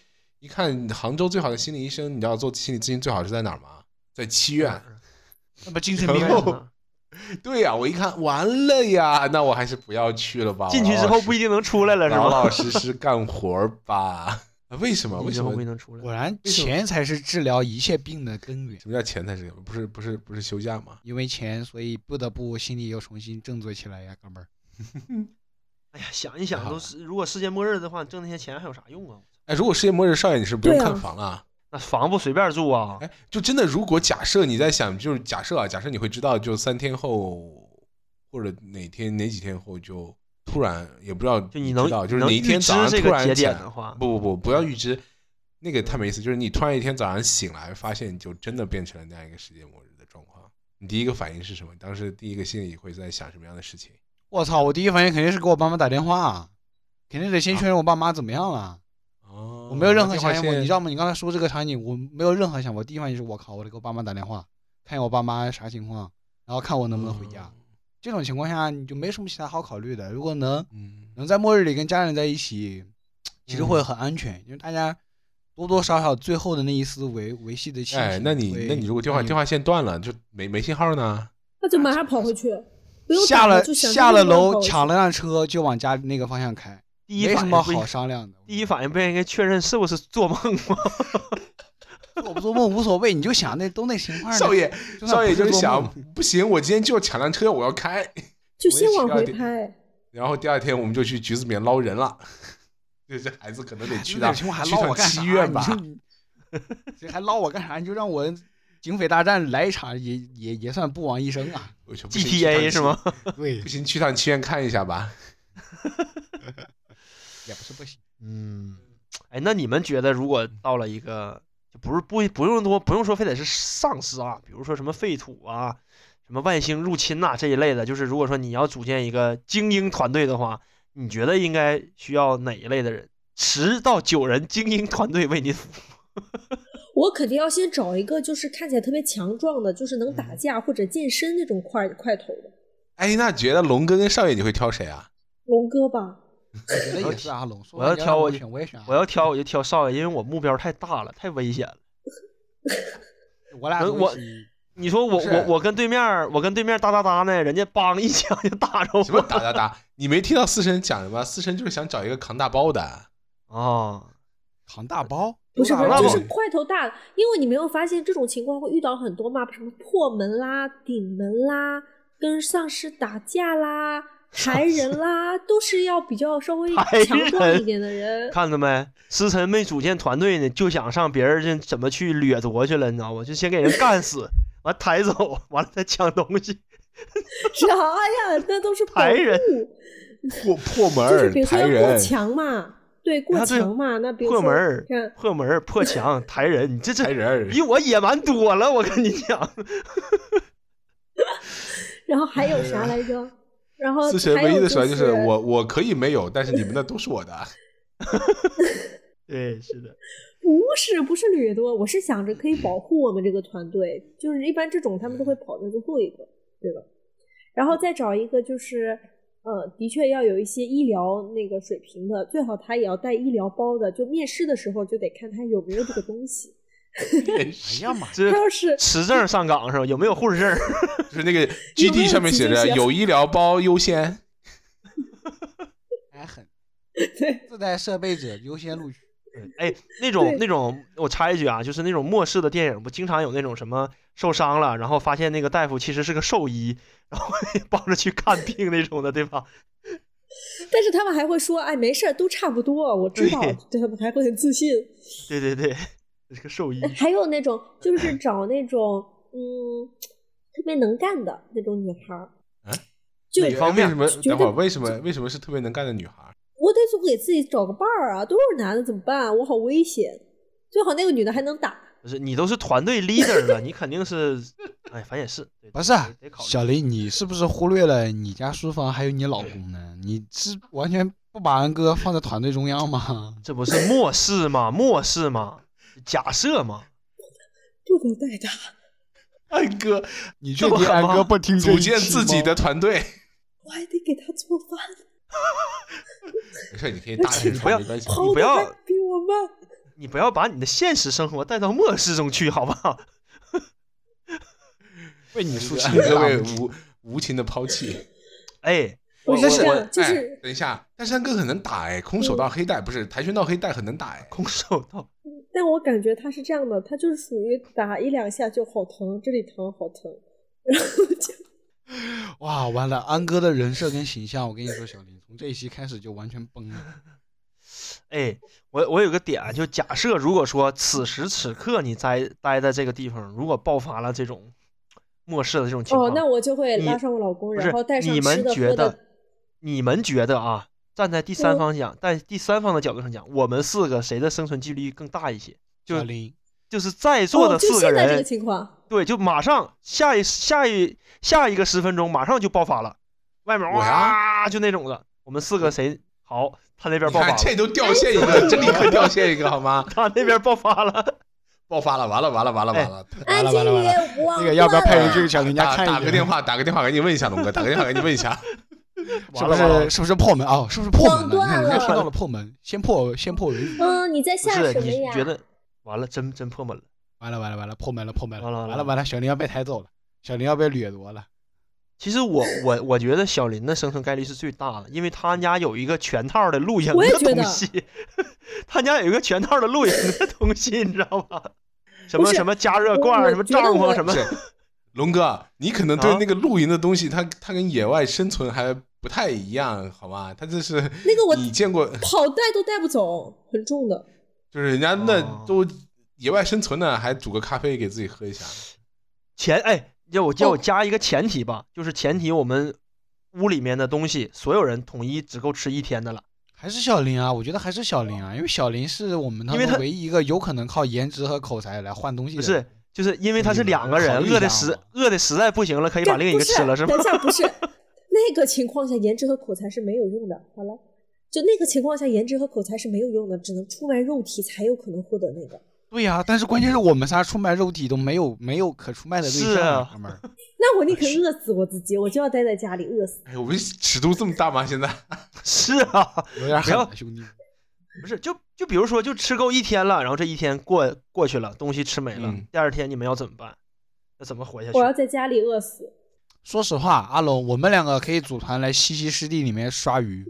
一看，杭州最好的心理医生，你知道做心理咨询最好是在哪儿吗？在七院。那不精神病院吗？对呀、我一看完了呀，那我还是不要去了吧。进去之后不一定能出来了，是吧？老老实实干活儿吧。为什么？为什么。果然，钱才是治疗一切病的根源。什么叫钱才是？不是不是不是休假吗？因为钱，所以不得不心里又重新振作起来呀，哥们儿。[laughs] 哎呀，想一想，都是如果世界末日的话，挣那些钱还有啥用啊？哎，如果世界末日，少爷你是不用看房了。[laughs] 那房不随便住啊。哎，就真的，如果假设你在想，就是假设啊，假设你会知道，就三天后或者哪天哪几天后就突然也不知道，就你能知道，就是能哪一天早上突然起来点的话，不不不，不要预知，那个太没意思。就是你突然一天早上醒来，发现就真的变成了那样一个世界末日的状况，你第一个反应是什么？当时第一个心里会在想什么样的事情？我操！我第一反应肯定是给我爸妈打电话，肯定得先确认我爸妈怎么样了。哦，我没有任何想法，线你知道吗？你刚才说这个场景，我没有任何想法。第一反应就是我靠，我得给我爸妈打电话，看一下我爸妈啥情况，然后看我能不能回家。这种情况下，你就没什么其他好考虑的。如果能嗯，能在末日里跟家人在一起，其实会很安全，因为大家多多少少最后的那一丝维维系的亲情。哎，那你那你如果电话电话话线断了，就没没信号呢？那就马上跑回去，不用下了下了楼抢了辆车就往家那个方向开，第一没什么反应不应好商量的。第一反应不应该确认是不是做梦吗？[laughs] [laughs] 做不做梦无所谓，你就想那都那情况。少爷，少爷就是想，不行，我今天就要抢辆车，我要开。就先往回需要点拍。然后第二天我们就去橘子里面捞人了。这这孩子可能得去趟去趟捞我干啥？[laughs] 七院吧？你就这还捞我干啥？你就让我警匪大战来一场，也也也算不枉一生啊。GTA 是吗？对不，行，去趟七院看一下吧。[laughs] 也不是不行。嗯，哎，那你们觉得，如果到了一个，就不是不不用多，不用说非得是丧尸啊，比如说什么废土啊，什么外星入侵呐、这一类的，就是如果说你要组建一个精英团队的话，你觉得应该需要哪一类的人？十到九人精英团队为你服务。[laughs] 我肯定要先找一个就是看起来特别强壮的，就是能嗯打架或者健身那种块块头的哎，那觉得龙哥跟少爷你会挑谁啊？龙哥吧。[laughs] 我觉得也是阿龙。我要挑我就选，我也选。我要挑我就挑少爷，因为我目标太大了，太危险了。[laughs] 我俩我你说我我我跟对面我跟对面哒哒哒呢，人家梆一枪就打着什么我打打打？你没听到四神讲什么？四神就是想找一个扛大包的。啊！[laughs] 扛大包，不是不是，就是块头大，因为你没有发现这种情况会遇到很多嘛？什么破门啦、顶门啦、跟丧尸打架啦、抬人啦，都是要比较稍微抬强壮人一点的人。看着没？思辰没组建团队呢，就想上别人这怎么去掠夺去了，你知道吗？就先给人干死，完抬走，完了再抢东西。[laughs] 啥呀？那都是 [laughs] 保抬人护破破门就是儿抬比如说要过人，墙嘛，对，过墙嘛。那比如破门儿，破门儿、破墙、抬人，你这这抬人。比我野蛮多了，我跟你讲。[laughs] 然后还有啥来着？然后四神唯一的手段就是我我可以没有，但是你们的都是我的。[laughs] 对，是的，[laughs] 不是不是掠夺，我是想着可以保护我们这个团队，就是一般这种他们都会跑在最后一个，对吧？然后再找一个就是，呃，的确要有一些医疗那个水平的，最好他也要带医疗包的，就面试的时候就得看他有没有这个东西。[laughs] 哎呀妈，这要是持证上岗是吧？有没有护士证？[laughs] 就是那个有没 GD 上面写着有医疗包优先。还狠，[laughs] 自带设备者优先录取。哎，那种那种，我插一句啊，就是那种末世的电影，不经常有那种什么受伤了，然后发现那个大夫其实是个兽医，然后帮着去看病那种的，对吧？但是他们还会说，哎，没事儿，都差不多，我知道，对他们还会很自信。对对对，是个兽医。还有那种就是 [laughs] 找那种嗯特别能干的那种女孩儿，啊就哪方面为什么？等会儿为什么为什么是特别能干的女孩儿？我得总给自己找个伴儿啊，都是男的怎么办？我好危险。最好那个女的还能打，不是你都是团队 leader 了，你肯定是，[laughs] 哎，反正也是，不是。小林，你是不是忽略了你家书房还有你老公呢？你是完全不把安哥放在团队中央吗？这不是末世吗？末世吗？假设吗？不能带他。[laughs] 安哥你确定安哥不听组建自己的团队，我还得给他做饭，[laughs] 没事，你可以大声不要传，没关系。跑不要比我慢。你不要把你的现实生活带到末世中去，好不好？[laughs] 为你竖起安一个哥被大拇指无无情的抛弃。哎，我我我是这样，就哎是等一下，但是安哥很能打哎，空手道黑带不是跆拳道黑带很能打哎。空手道，但我感觉他是这样的，他就是属于打一两下就好疼，这里疼好疼，然后就 [laughs] 哇，完了，安哥的人设跟形象，我跟你说，小林从这一期开始就完全崩了。哎，我我有个点，就假设如果说此时此刻你在待在这个地方，如果爆发了这种末世的这种情况，哦，那我就会拉上我老公，然后带上你吃们觉得。，你们觉得啊，站在第三嗯方讲，在第三方的角度上讲，我们四个谁的生存几率更大一些？就就是在座的四个人，情况，对，就马上下一下一下一个十分钟，马上就爆发了，外面我呀哇就那种的，我们四个谁好？他那边爆发了，这都掉线一个，这立刻掉线一个好吗？[laughs] 他那边爆发了，[laughs] 爆发了，完了完了完了完了！完了完了完了那个要不要派人去去？小林家打看一眼？打个电话，打个电话赶紧问一下龙哥，打个电话赶紧问一下。[laughs] 是不完了完了是是不是破门哦？是不是破门了？断了看人家听到了破门，先破先破为主。嗯，你在不下是你什么呀？觉得完了，真真破门了。完了完了完了，破门了破门了，完了完了完了完了，小林要被抬走了，小林要被掠夺了。其实我我我觉得小林的生存概率是最大的，因为他家有一个全套的露营的东西，他家有一个全套的露营的东西，你知道吗？什么什么加热罐，什么帐篷，什么龙哥，你可能对啊那个露营的东西，它它跟野外生存还不太一样，好吗？他这是那个我你见过，跑带都带不走，很重的。就是人家那哦都野外生存呢，还煮个咖啡给自己喝一下。前哎，要我叫我哦加一个前提吧，就是前提我们屋里面的东西，所有人统一只够吃一天的了。还是小林啊，我觉得还是小林啊，因为小林是我们因为他们唯一一个有可能靠颜值和口才来换东西的不。是，就是因为他是两个人，饿的实饿的实在不行了，可以把另一个吃了，是吗等？一下，不是那个情况下，颜值和口才是没有用的。好了，就那个情况下，颜值和口才是没有用的，只能出卖肉体才有可能获得那个。对呀、但是关键是我们仨出卖肉体都没有没有可出卖的对象是啊哥们儿。[laughs] 那我宁可饿死我自己，我就要待在家里饿死。哎，我们尺度这么大吗？现在 [laughs] 是啊，有点不要狠啊，兄弟。不是，就就比如说，就吃够一天了，然后这一天过过去了，东西吃没了，嗯第二天你们要怎么办？要怎么活下去我？要在家里饿死。说实话，阿龙，我们两个可以组团来西溪湿地里面刷鱼。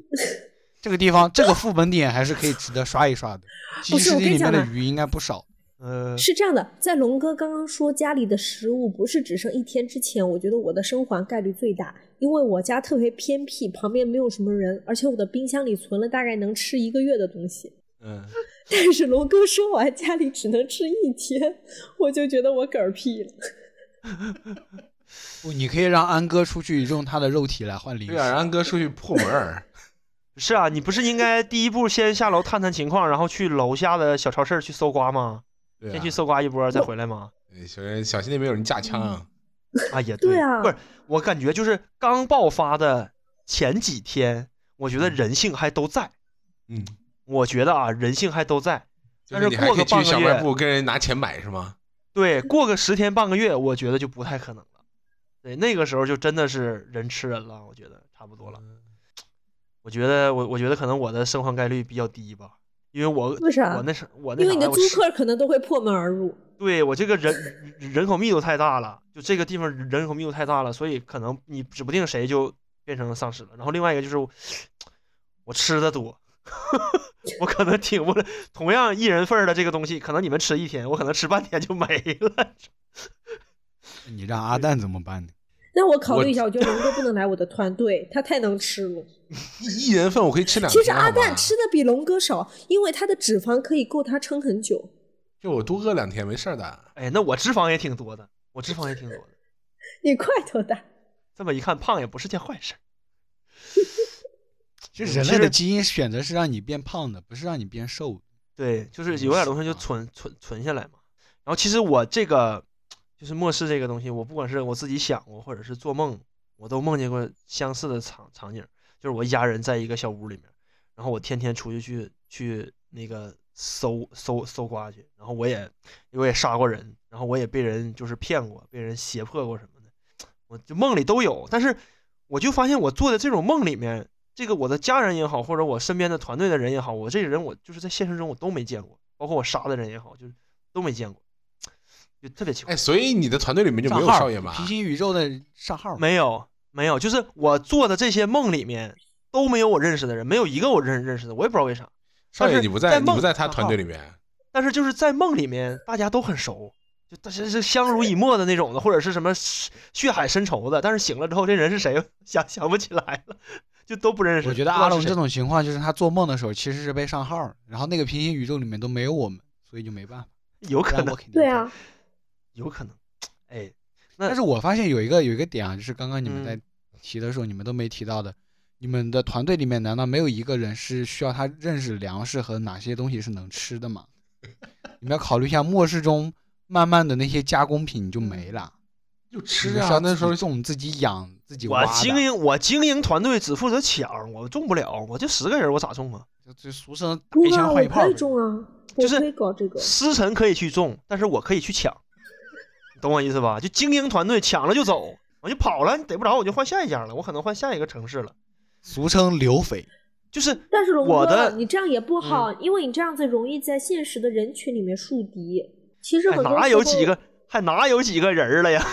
这个地方，这个副本点还是可以值得刷一刷的。西溪湿地里面的鱼应该不少。呃，是这样的，在龙哥刚刚说家里的食物不是只剩一天之前，我觉得我的生还概率最大，因为我家特别偏僻，旁边没有什么人，而且我的冰箱里存了大概能吃一个月的东西。[laughs] 嗯，[laughs] 但是龙哥说完家里只能吃一天，我就觉得我嗝屁了。[laughs] 不，你可以让安哥出去用他的肉体来换零食。对啊，让安哥出去破门儿。[laughs] 是啊，你不是应该第一步先下楼探探情况，然后去楼下的小超市去搜刮吗？对啊先去，搜刮一波再回来吗？对小心小心那边有人架枪啊。啊，也对啊不是，我感觉就是刚爆发的前几天，我觉得人性还都在。嗯，我觉得啊，人性还都在。但是过个半个月小卖月，部跟人拿钱买是吗？对，过个十天半个月，我觉得就不太可能了。对，那个时候就真的是人吃人了，我觉得差不多了。我觉得我我觉得可能我的生还概率比较低吧，因为我为啥我那是我那因为你的租客可能都会破门而入。对我这个人人口密度太大了，就这个地方人口密度太大了，所以可能你指不定谁就变成丧尸了。然后另外一个就是我我吃的多，[laughs] 我可能挺不了。同样一人份儿的这个东西，可能你们吃一天，我可能吃半天就没了。[laughs] 你让阿蛋怎么办呢？那我考虑一下，我觉得龙哥不能来我的团队，他太能吃了。一一人份我可以吃两其实阿蛋吃的比龙哥少，因为他的脂肪可以够他撑很久。就我多饿两天没事儿的。哎，那我脂肪也挺多的，我脂肪也挺多的。[laughs] 你块头大，这么一看，胖也不是件坏事儿。[laughs] 其实人类的基因选择是让你变胖的，不是让你变瘦的。对，就是有点东西就存存存下来嘛。然后其实我这个就是末世这个东西，我不管是我自己想过，或者是做梦，我都梦见过相似的场场景，就是我一家人在一个小屋里面，然后我天天出去去去那个搜搜搜刮去，然后我也我也杀过人，然后我也被人就是骗过，被人胁迫过什么的，我就梦里都有。但是我就发现我做的这种梦里面，这个我的家人也好，或者我身边的团队的人也好，我这个人我就是在现实中我都没见过，包括我杀的人也好，就是都没见过，就特别奇怪。哎，所以你的团队里面就没有少爷吗？平行宇宙的上号没有没有，就是我做的这些梦里面都没有我认识的人，没有一个我认认识的，我也不知道为啥。但是少爷你不在，你不在他团队里面。但是就是在梦里面，大家都很熟，就大家是相濡以沫的那种的，或者是什么血海深仇的。但是醒了之后，这人是谁 [laughs] 想想不起来了，就都不认识。我觉得阿龙这种情况就是他做梦的时候其实是被上号，然后那个平行宇宙里面都没有我们，所以就没办法。有可能对啊，有可能。哎，那但是我发现有一个有一个点啊，就是刚刚你们嗯在提的时候，你们都没提到的，你们的团队里面难道没有一个人是需要他认识粮食和哪些东西是能吃的吗？你们要考虑一下，末世中慢慢的那些加工品就没了，就吃啊那时候是我们、自己养、自己挖我的。经营我经营团队只负责抢，我种不了，我就十个人，我咋种啊？就就俗称不打一枪啊，换一炮可以种啊，就是我可以搞这个。师承可以去种，但是我可以去抢，你懂我意思吧？就精英团队抢了就走，我就跑了，你逮不着我就换下一家了，我可能换下一个城市了。俗称流匪。就是但是龙哥，我的你这样也不好，因为你这样子容易在现实的人群里面树敌。其实很多哎哪有几个，还哪有几个人了呀？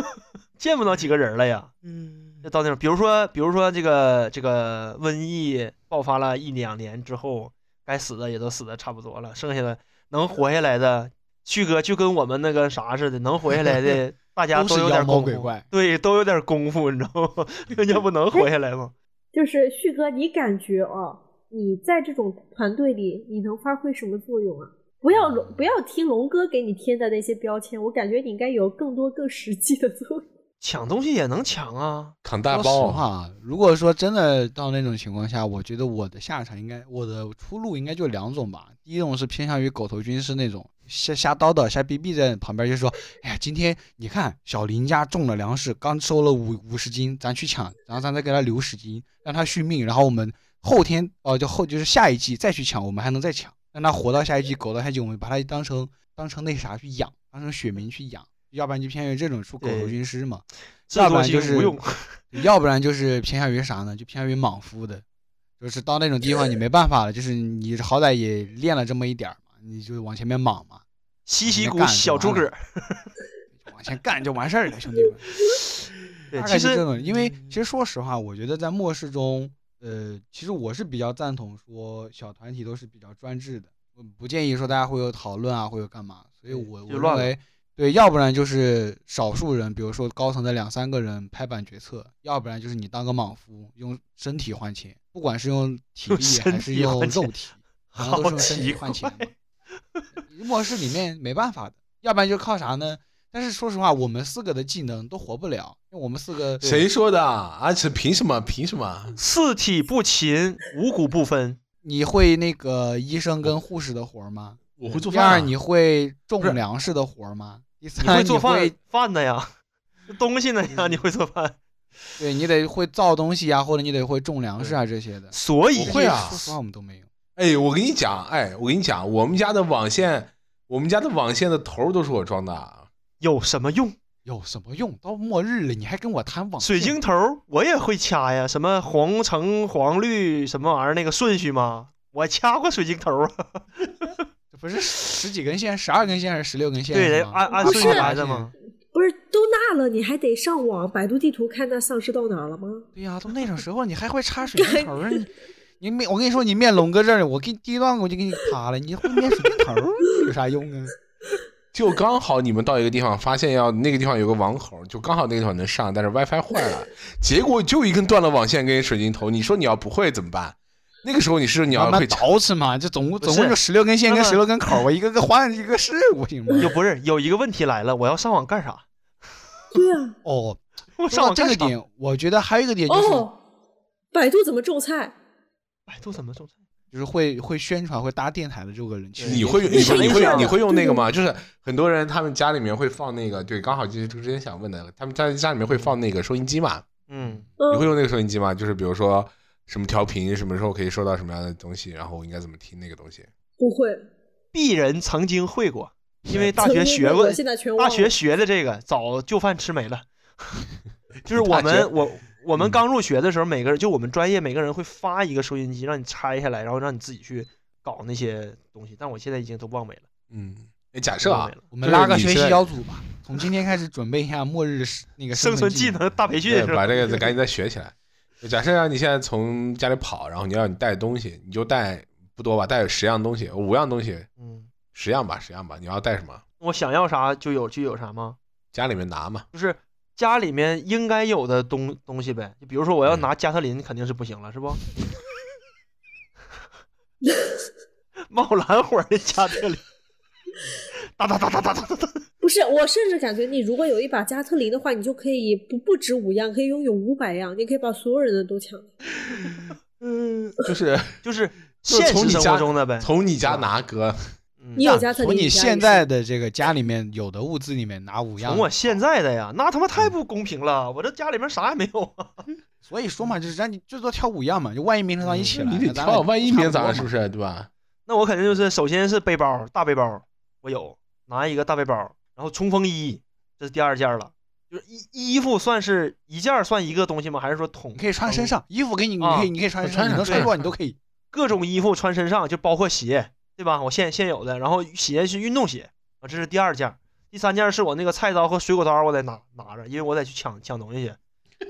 [laughs] 见不到几个人了呀？嗯，就到那种，比如说，比如说这个这个瘟疫爆发了一两年之后，该死的也都死的差不多了，剩下的能活下来的，旭哥就跟我们那个啥似的，能活下来的，[laughs] 大家都有点功夫，鬼怪。对，都有点功夫，你知道吗？[laughs] 要不能活下来吗？[laughs] 就是旭哥，你感觉啊，你在这种团队里，你能发挥什么作用啊？不要龙，不要听龙哥给你贴的那些标签，我感觉你应该有更多更实际的作用。抢东西也能抢啊，扛大说实包，话啊，如果说真的到那种情况下，我觉得我的下场应该，我的出路应该就两种吧。第一种是偏向于狗头军师那种，瞎瞎叨叨、瞎逼逼在旁边，就说：“哎呀，今天你看小林家种了粮食，刚收了五五十斤，咱去抢，然后咱再给他留十斤，让他续命，然后我们后天哦、就后就是下一季再去抢，我们还能再抢，让他活到下一季，苟到下一季，我们把他当成当成那啥去养，当成血民去养，要不然就偏向于这种出狗头军师嘛。”要不然就是。要不然就是偏向于啥呢？就偏向于莽夫的，就是到那种地方你没办法了，就是你好歹也练了这么一点儿嘛，你就往前面莽嘛，稀奇古你干就完了小诸葛，往前干就完事儿了，兄弟们。[laughs] 对，其实这种，因为其实说实话，我觉得在末世中，呃，其实我是比较赞同说小团体都是比较专制的，我不建议说大家会有讨论啊，会有干嘛，所以我我认为，对，要不然就是少数人，比如说高层的两三个人拍板决策，要不然就是你当个莽夫，用身体换钱，不管是用体力还是用肉体，[laughs] 好用身体奇换钱。末世里面没办法的，要不然就靠啥呢？但是说实话，我们四个的技能都活不了，因为我们四个谁说的啊？而且凭什么？凭什么？四体不勤，五谷不分。你会那个医生跟护士的活吗？我会做饭、啊。第二，你会种粮食的活吗？第你，会做饭会饭的呀，[laughs] 东西的呀，你会做饭。对你得会造东西啊，或者你得会种粮食啊这些的。所以不会啊说实话我们都没有。哎，我跟你讲，哎，我跟你讲，我们家的网线，我们家的网线的头儿都是我装的。啊有什么用？有什么用？到末日了，你还跟我谈网水晶头我也会掐呀，什么红橙黄绿什么玩意儿那个顺序吗？我掐过水晶头啊。[laughs] 这不是十几根线，十二根线还是十六根线？对，按按顺序来的吗。不是都那了，你还得上网百度地图看那丧尸到哪儿了吗？对呀、都那种时候，你还会插水晶头儿？你你面，我跟你说，你面龙哥这儿，我给你第一段我就给你卡了，你会面水晶头有啥用啊？[laughs] 就刚好你们到一个地方，发现要那个地方有个网口，就刚好那个地方能上，但是 WiFi 坏了，结果就一根断了网线跟水晶头。你说你要不会怎么办？那个时候你是你要会查捯饬嘛，这总共总共就十六根线跟十六根口，我一个个换一个是不行吗？[laughs] 就不是有一个问题来了，我要上网干啥？对啊，哦，我说到上网？这个点，我觉得还有一个点就是，哦，百度怎么种菜？百度怎么种菜？就是会会宣传会搭电台的这个人，其实你会也你会你会你会用那个吗？就是很多人他们家里面会放那个，对，刚好就是之前想问的，他们家家里面会放那个收音机嘛？嗯，嗯，你会用那个收音机吗？就是比如说什么调频，什么时候可以收到什么样的东西，然后我应该怎么听那个东西？不会，鄙人曾经会过，因为大学学过，现在全大学学的这个，早就饭吃没了。[laughs] 就是我们我我们嗯刚入学的时候，每个人就我们专业每个人会发一个收音机，让你拆下来，然后让你自己去搞那些东西。但我现在已经都忘没了，嗯，哎，假设啊。我们拉个学习小组吧，从今天开始准备一下末日那个生存技能。大培训把？这个再赶紧再学起来。[laughs] 假设让你现在从家里跑，然后你要你带东西，你就带不多吧，带十样东西，五样东西，嗯，十样吧，十样吧。你要带什么？我想要啥就有就有啥吗？家里面拿嘛。就是家里面应该有的东东西呗。就比如说，我要拿加特林，肯定是不行了，是不？[laughs] 冒蓝火的加特林，哒哒哒哒哒哒哒哒。不是，我甚至感觉你如果有一把加特林的话，你就可以不不止五样，可以拥有五百样，你可以把所有人的都抢。[laughs] 嗯，就是就是现实生活中的呗，从你家拿哥。你有加特林，从你现在的这个家里面有的物资里面拿五样从，我现在的呀，那他妈太不公平了！我这家里面啥也没有啊。[laughs] 所以说嘛，就是让你最多挑五样嘛，就万一明天早上一起来，挑，万一明天早上是不是对吧？那我肯定就是首先是背包，大背包，我有拿一个大背包，然后冲锋衣，这是第二件了。就是衣衣服算是一件算一个东西吗？还是说统？不多嘛你可以穿身上，衣服给你，你啊可以你可以穿身上，穿你能穿对多少你都可以。各种衣服穿身上，就包括鞋，对吧？我现现有的，然后鞋是运动鞋啊，这是第二件。第三件是我那个菜刀和水果刀，我得拿拿着，因为我得去抢抢东西去，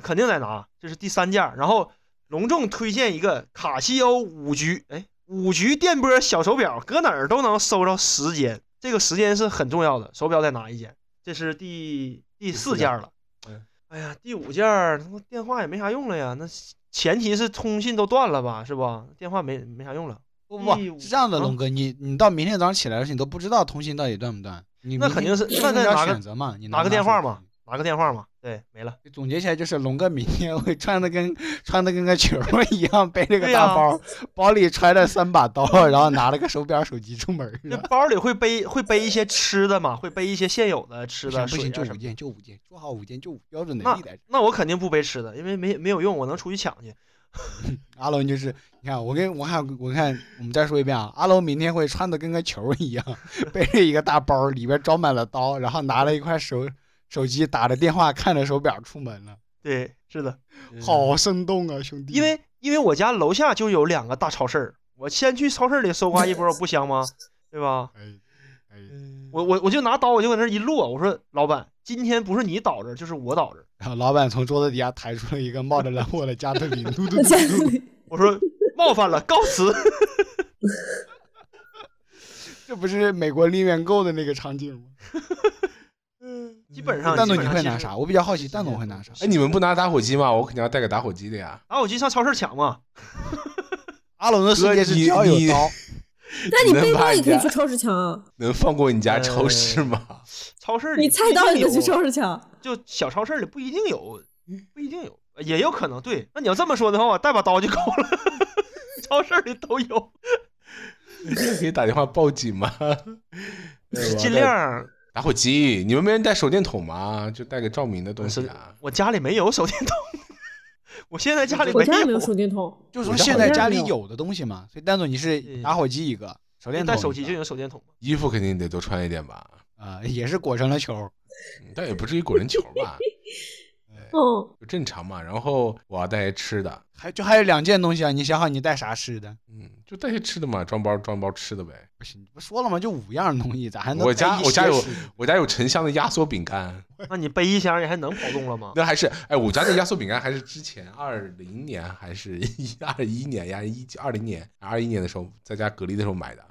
肯定得拿。这是第三件。然后隆重推荐一个卡西欧五局，哎，五局电波小手表，搁哪儿都能搜着时间，这个时间是很重要的。手表得拿一件，这是第第四件了嗯。哎呀，第五件儿，他妈电话也没啥用了呀。那前提是通信都断了吧，是吧？电话没没啥用了。不不不，是这样的，啊龙哥，你你到明天早上起来的时候，你都不知道通信到底断不断。你那肯定是那你要再拿选择嘛，你拿个电话嘛。拿个电话嘛，对，没了。总结起来就是，龙哥明天会穿的跟穿的跟个球儿一样，背着个大包，包里揣着三把刀，然后拿了个手表、手机出门那。包里会背会背一些吃的嘛，会背一些现有的吃的、不行。就五件，就五件，做好五件就五，标准的那。那我肯定不背吃的，因为没没有用，我能出去抢去。[laughs] 阿龙就是，你看我跟我看我看，我们再说一遍啊，阿龙明天会穿的跟个球一样，[laughs] 背着一个大包，里边装满了刀，然后拿了一块手手机，打着电话，看着手表出门了，对，是的，好生动啊，兄弟！因为因为我家楼下就有两个大超市，我先去超市里搜刮一波，我 [laughs] 不香吗？对吧？哎哎。我我我就拿刀，我就搁那儿一落，我说老板，今天不是你倒着，就是我倒着。然 [laughs] 后老板从桌子底下抬出了一个冒着蓝火的加特林，嘟嘟嘟 [laughs] 嘟。[laughs] 我说冒犯了，告辞。这不是美国零元购的那个场景吗？基本上蛋总你基本上其实会拿啥？我比较好奇，蛋总会拿啥？哎，你们不拿打火机吗？我肯定要带个打火机的呀。打火机上超市抢嘛。阿龙的世界是只要有刀，那你背包也可以去超市抢啊，能放过你家超市吗？超市里你菜刀不一定有也可以去超市抢。就小超市里不一定有，不一定有，也有可能。对，那你要这么说的话，我带把刀就够了。[laughs] 超市里都有，可以打电话报警吗？[laughs] 对尽量。打火机，你们没人带手电筒吗？就带个照明的东西啊。我家里没有手电筒，我现在家里我家也没有有手电筒，就是说现在家里有的东西嘛。所以蛋总你是打火机一个，手电筒带手机就有手电筒。衣服肯定得多穿一点吧，啊，也是裹成了球。嗯但也不至于裹成球吧，[laughs] 嗯，就正常嘛。然后我要带些吃的，还就还有两件东西啊，你想好你带啥吃的？嗯，就带些吃的嘛，装包装包吃的呗。不行，你不说了吗？就五样东西，咋还能我家我家有我家有成箱的压缩饼干，[laughs] 那你背一箱，你还能跑动了吗？那还是哎，我家的压缩饼干还是之前二零年还是一二一年呀，一二零年二一年的时候在家隔离的时候买的，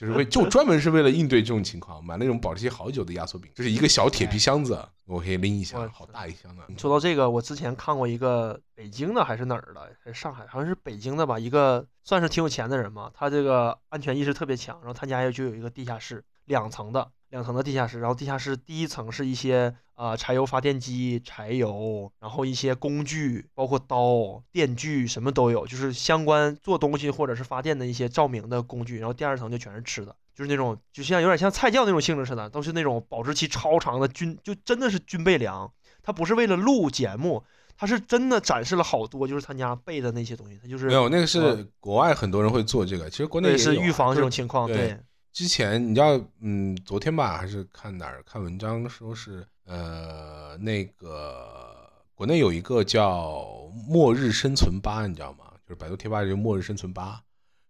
就是为就专门是为了应对这种情况，买那种保质期好久的压缩饼，就是一个小铁皮箱子，我可以拎一我箱，好大一箱的。说到这个，我之前看过一个北京的还是哪儿的，还是上海，好像是北京的吧，一个算是挺有钱的人嘛，他这个安全意识特别强，然后他家就有一个地下室，两层的，两层的地下室，然后地下室第一层是一些啊、呃柴油发电机、柴油，然后一些工具，包括刀、电锯什么都有，就是相关做东西或者是发电的一些照明的工具，然后第二层就全是吃的。就是那种，就像有点像菜窖那种性质似的，都是那种保质期超长的军，就真的是军备粮。它不是为了录节目，它是真的展示了好多，就是他家备的那些东西，它就是没有，那个是嗯国外很多人会做这个，其实国内是预防这种情况，对对，之前你知道，嗯，昨天吧，还是看哪儿看文章说是，呃，那个国内有一个叫“末日生存吧”，你知道吗？就是百度贴吧就“末日生存吧”，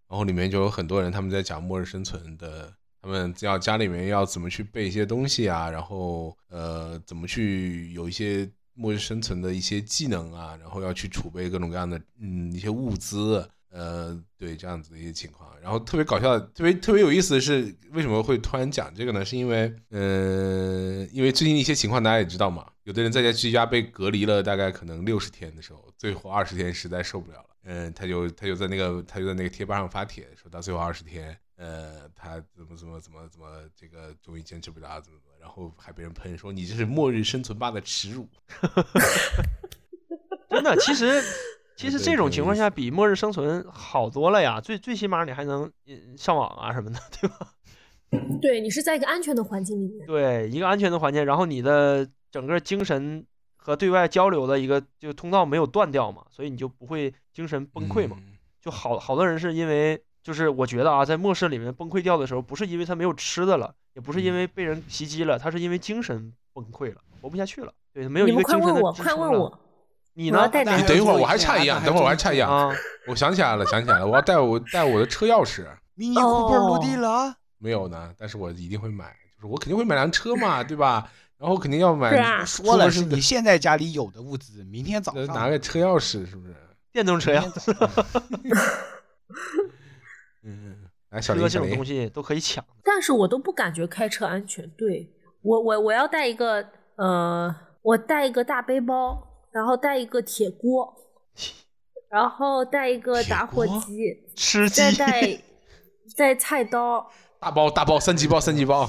然后里面就有很多人他们在讲末日生存的，他们要家里面要怎么去备一些东西啊，然后呃，怎么去有一些末日生存的一些技能啊，然后要去储备各种各样的嗯一些物资，呃，对这样子的一些情况。然后特别搞笑、特别特别有意思的是，为什么会突然讲这个呢？是因为，呃，因为最近一些情况大家也知道嘛，有的人在家居家被隔离了大概可能六十天的时候，最后二十天实在受不了了，嗯、他就他就在那个他就在那个贴吧上发帖，说到最后二十天，呃，他怎么怎么怎么怎么这个终于坚持不了，怎么怎么，然后还被人喷说你这是末日生存吧的耻辱。[laughs] [laughs] 真的，其实其实这种情况下比末日生存好多了呀，最最起码你还能嗯上网啊什么的，对吧？[laughs] 对你是在一个安全的环境里面，对，一个安全的环境，然后你的整个精神和对外交流的一个就通道没有断掉嘛，所以你就不会精神崩溃嘛。嗯就好好多人是因为，就是我觉得啊，在末世里面崩溃掉的时候，不是因为他没有吃的了，也不是因为被人袭击了，他是因为精神崩溃了，活不下去了。对，没有一个精神的们快问我，支撑了。快问我，你呢？你等一会儿，我还差一样，等会儿我还差一样。啊，我想起来了，想起来了，我要带我带我的车钥匙。Mini Cooper 落地哦了啊，没有呢，但是我一定会买，就是我肯定会买辆车嘛，对吧？然后肯定要买，是啊说了是你现在家里有的物资，明天早呃上拿个车钥匙，是不是？电动车呀，[laughs] [laughs] 嗯，来，小林，小车这种东，西都可以抢。但是我都不感觉开车安全。对我，我我要带一个呃，我带一个大背包，然后带一个铁锅，然后带一个打火机，吃鸡再带 [laughs] 再菜刀。大包大包三级包三级包，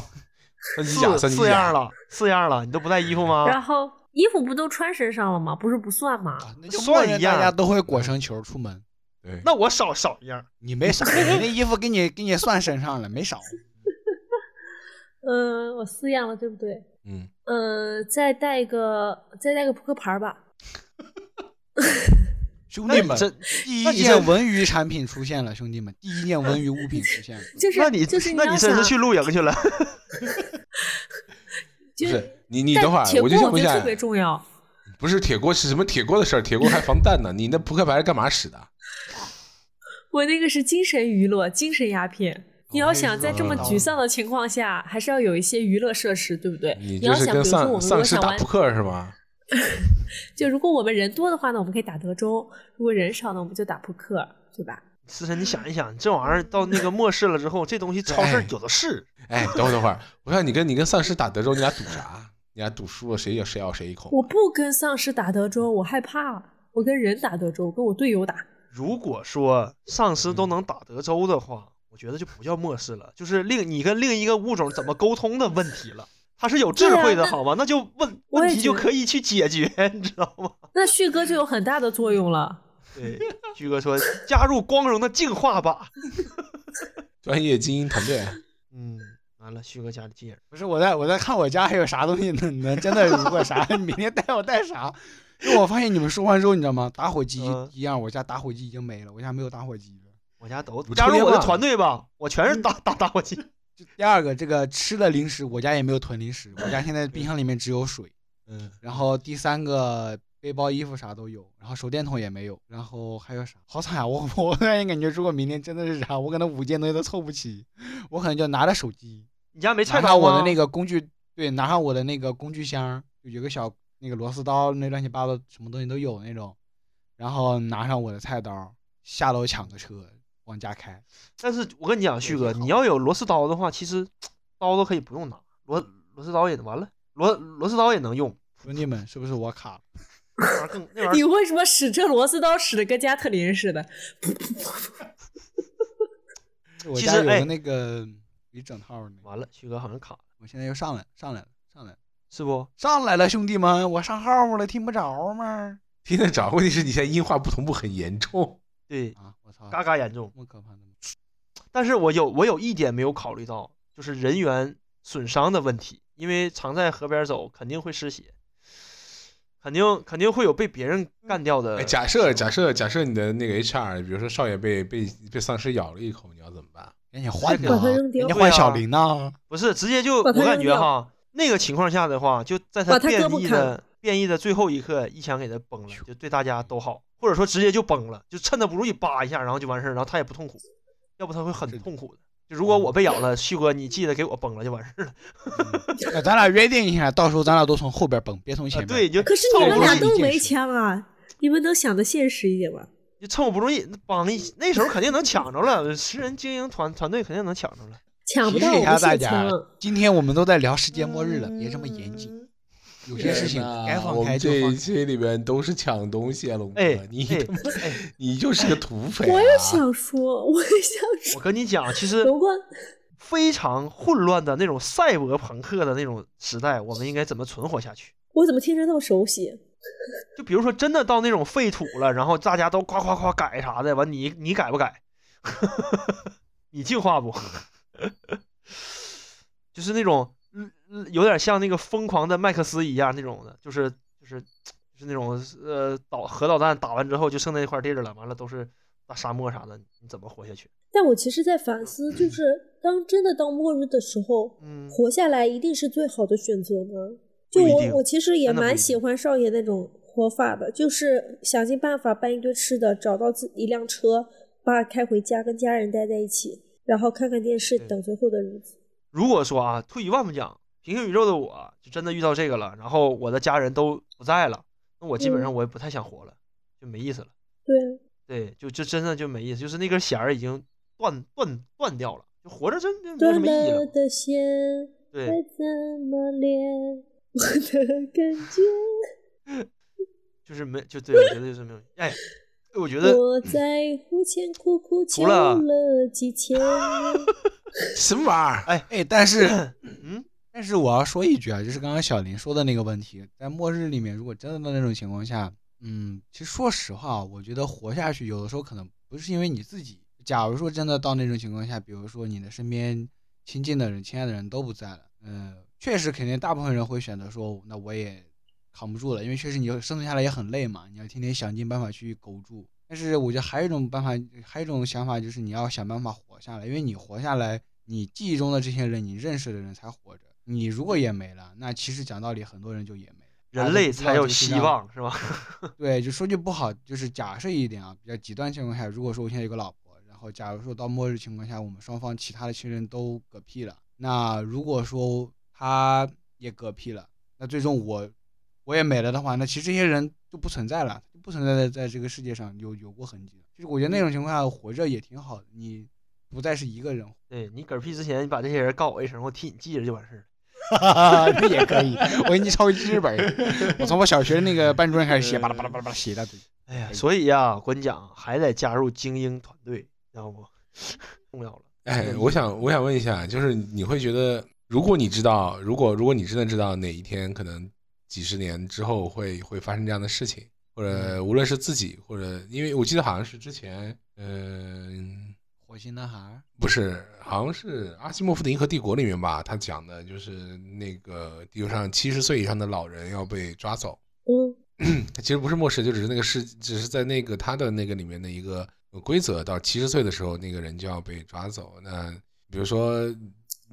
三级甲三级甲，四样了，四样了，你都不带衣服吗？然后衣服不都穿身上了吗？不是不算吗？啊那就算一样大家都会裹成球出门。对，那我少少一样。你没少，你那衣服给你给你算身上了，没少。嗯，[laughs] 我四样了，对不对？嗯，呃，再带一个，再带个扑克牌吧。[laughs] 兄弟们，第一件文娱产品出现了，兄弟们，第一件文娱物品出现了。[laughs] 就是那你就是那你真是去露营去了。[laughs] 就不是你你等会儿，我就想问一下特，别重要。不是铁锅是什么铁锅的事儿？铁锅还防弹呢，你那扑克牌是干嘛使的？我那个是精神娱乐、精神鸦片。你要想在这么嗯沮丧的情况下，还是要有一些娱乐设施，对不对？你要想，就是跟比如说我们如丧丧尸打扑，克是吗？[laughs] 就如果我们人多的话呢，我们可以打德州；如果人少呢，我们就打扑克，对吧？思辰，你想一想，这玩意儿到那个末世了之后，这东西超市哎有的是。哎，等会儿等会儿，我看你跟你跟丧尸打德州，你俩赌啥？你俩赌输了谁咬谁咬谁一口？我不跟丧尸打德州，我害怕。我跟人打德州，我跟我队友打。如果说丧尸都能打德州的话，我觉得就不叫末世了，就是另你跟另一个物种怎么沟通的问题了。它是有智慧的，啊好吗？那就问问题就可以去解决，[laughs] 你知道吗？那旭哥就有很大的作用了。对，旭哥说加入光荣的进化吧。[laughs] 专业精英团队，嗯，完了，旭哥家里进人。不是我在我在看我家还有啥东西能能真的如果啥，[laughs] 你明天带我带啥？因为我发现你们说完之后，你知道吗？打火机嗯一样，我家打火机已经没了，我家没有打火机了。我家都加入我的团队吧，我全是打打打火机。就第二个，这个吃的零食，我家也没有囤零食，我家 [clears throat] 现在冰箱里面只有水。嗯，然后第三个背包、衣服啥都有，然后手电筒也没有，然后还有啥？好惨啊！我我突然感觉，如果明天真的是啥，我可能五件东西都凑不齐，我可能就拿着手机，你家没菜拿刀我的那个工具，对，拿上我的那个工具箱，就有个小那个螺丝刀，那乱七八糟什么东西都有那种，然后拿上我的菜刀，下楼抢个车往家开。但是我跟你讲，旭哥，你要有螺丝刀的话，其实 [tsk] 刀都可以不用拿，螺螺丝刀也完了，螺螺丝刀也能用。兄弟们，是不是我卡了？[laughs] 那玩意儿更那玩意你儿，为什么使这螺丝刀使的跟加特林似的？[laughs] 我家有其实哎个那个一整套的，完了，旭哥好像卡了，我现在又上来，上来了，上来了。是不？上来了，兄弟们，我上号了，听不着吗？听得着，问题是你现在音画不同步很严重。对，啊，我操，嘎嘎严重这。么可怕的？但是我有我有一点没有考虑到，就是人员损伤的问题，因为常在河边走，肯定会失血，肯定肯定会有被别人干掉的哎，。假设假设假设你的那个 HR，比如说少爷被被被丧尸咬了一口，你要怎么办？赶紧换掉人家换小林呢。不是直接就我感觉哈，那个情况下的话，就在他变异的变异的最后一刻，一枪给他崩了，就对大家都好，或者说直接就崩了，就趁他不注意扒一下，然后就完事儿，然后他也不痛苦，要不他会很痛苦的。就如果我被咬了，旭哥你记得给我崩了就完事儿了。[laughs] 那咱俩约定一下，到时候咱俩都从后边崩，别从啊，前面。对，就可是你们俩都没枪啊！你们能想的现实一点吗？就趁我不注意，那帮一那时候肯定能抢着了，十人精英团团队肯定能抢着了。抢不到我们下大家。，今天我们都在聊世界末日了，别这么严谨。有些事情我们这一开就放开。期里面都是抢东西啊，龙哥，哎你你就是个土匪、啊。我也想说，我也想说我，跟你讲，其实 [laughs] 非常混乱的那种赛博朋克的那种时代，我们应该怎么存活下去？我怎么听着那么熟悉？[laughs] 就比如说，真的到那种废土了，然后大家都夸夸夸改啥的，完你你改不改？[laughs] 你进化不？就是那种，有点像那个疯狂的麦克斯一样那种的，就是就是就是那种呃导核导弹打完之后就剩那块地儿了，完了都是大沙漠啥的，你怎么活下去？但我其实，在反思，就是当真的到末日的时候，嗯，活下来一定是最好的选择吗？就我，我其实也蛮喜欢少爷那种活法的，就是想尽办法搬一堆吃的，找到自一辆车，把开回家，跟家人待在一起，然后看看电视，等最后的日子。如果说啊，退一万步讲，平行宇宙的我就真的遇到这个了，然后我的家人都不在了，那我基本上嗯我也不太想活了，就没意思了。对啊，对，就就真的就没意思，就是那根弦儿已经断断断掉了，就活着真的没有什断么意义了。了的弦对，怎么连？我的感觉，[laughs] 就是没就对，我觉得就是没有。哎，我觉得我在乎前苦苦求除了了几千年。[laughs] 什么玩意儿？哎，哎，但是嗯，但是我要说一句啊，就是刚刚小林说的那个问题，在末日里面，如果真的到那种情况下，嗯，其实说实话啊，我觉得活下去有的时候可能不是因为你自己。假如说真的到那种情况下，比如说你的身边亲近的人、亲爱的人都不在了，嗯，确实肯定大部分人会选择说，那我也扛不住了，因为确实你生存下来也很累嘛，你要天天想尽办法去苟住。但是我觉得还有一种办法，还有一种想法就是你要想办法活下来，因为你活下来，你记忆中的这些人，你认识的人才活着。你如果也没了，那其实讲道理，很多人就也没了。人类才有希望，是吧？[laughs] 对，就说句不好，就是假设一点啊，比较极端情况下，如果说我现在有个老婆，然后假如说到末日情况下，我们双方其他的亲人都嗝屁了，那如果说他也嗝屁了，那最终我我也没了的话，那其实这些人就不存在了，就不存在在在这个世界上有有过痕迹了。就是我觉得那种情况下活着也挺好的，你不再是一个人，对你嗝屁之前，你把这些人告我一声，我替你记着就完事儿了。[laughs] 那也可以。我给你抄一记事本儿，我从我小学那个班主任开始写，巴拉巴拉巴拉巴拉写一大堆。哎呀，所以呀，我跟你讲，还得加入精英团队，知道不？重要了。哎，我想我想问一下，就是你会觉得，如果你知道，如果如果你真的知道哪一天可能几十年之后会会发生这样的事情，或者无论是自己或者，因为我记得好像是之前，嗯、火星男孩，不是，好像是阿西莫夫的《银河帝国》里面吧，他讲的就是那个地球上七十岁以上的老人要被抓走，嗯，[clears throat] 其实不是末世，就只是那个世，只是在那个他的那个里面的一个规则，到七十岁的时候，那个人就要被抓走。那比如说，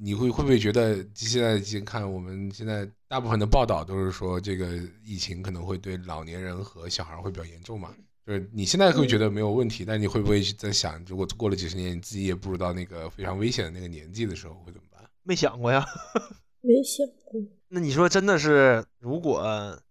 你会会不会觉得现在已经看我们现在大部分的报道都是说这个疫情可能会对老年人和小孩会比较严重嘛？就是你现在会觉得没有问题，但你会不会在想，如果过了几十年，你自己也步入到那个非常危险的那个年纪的时候，会怎么办？没想过呀。[laughs] 没想过。那你说真的是，如果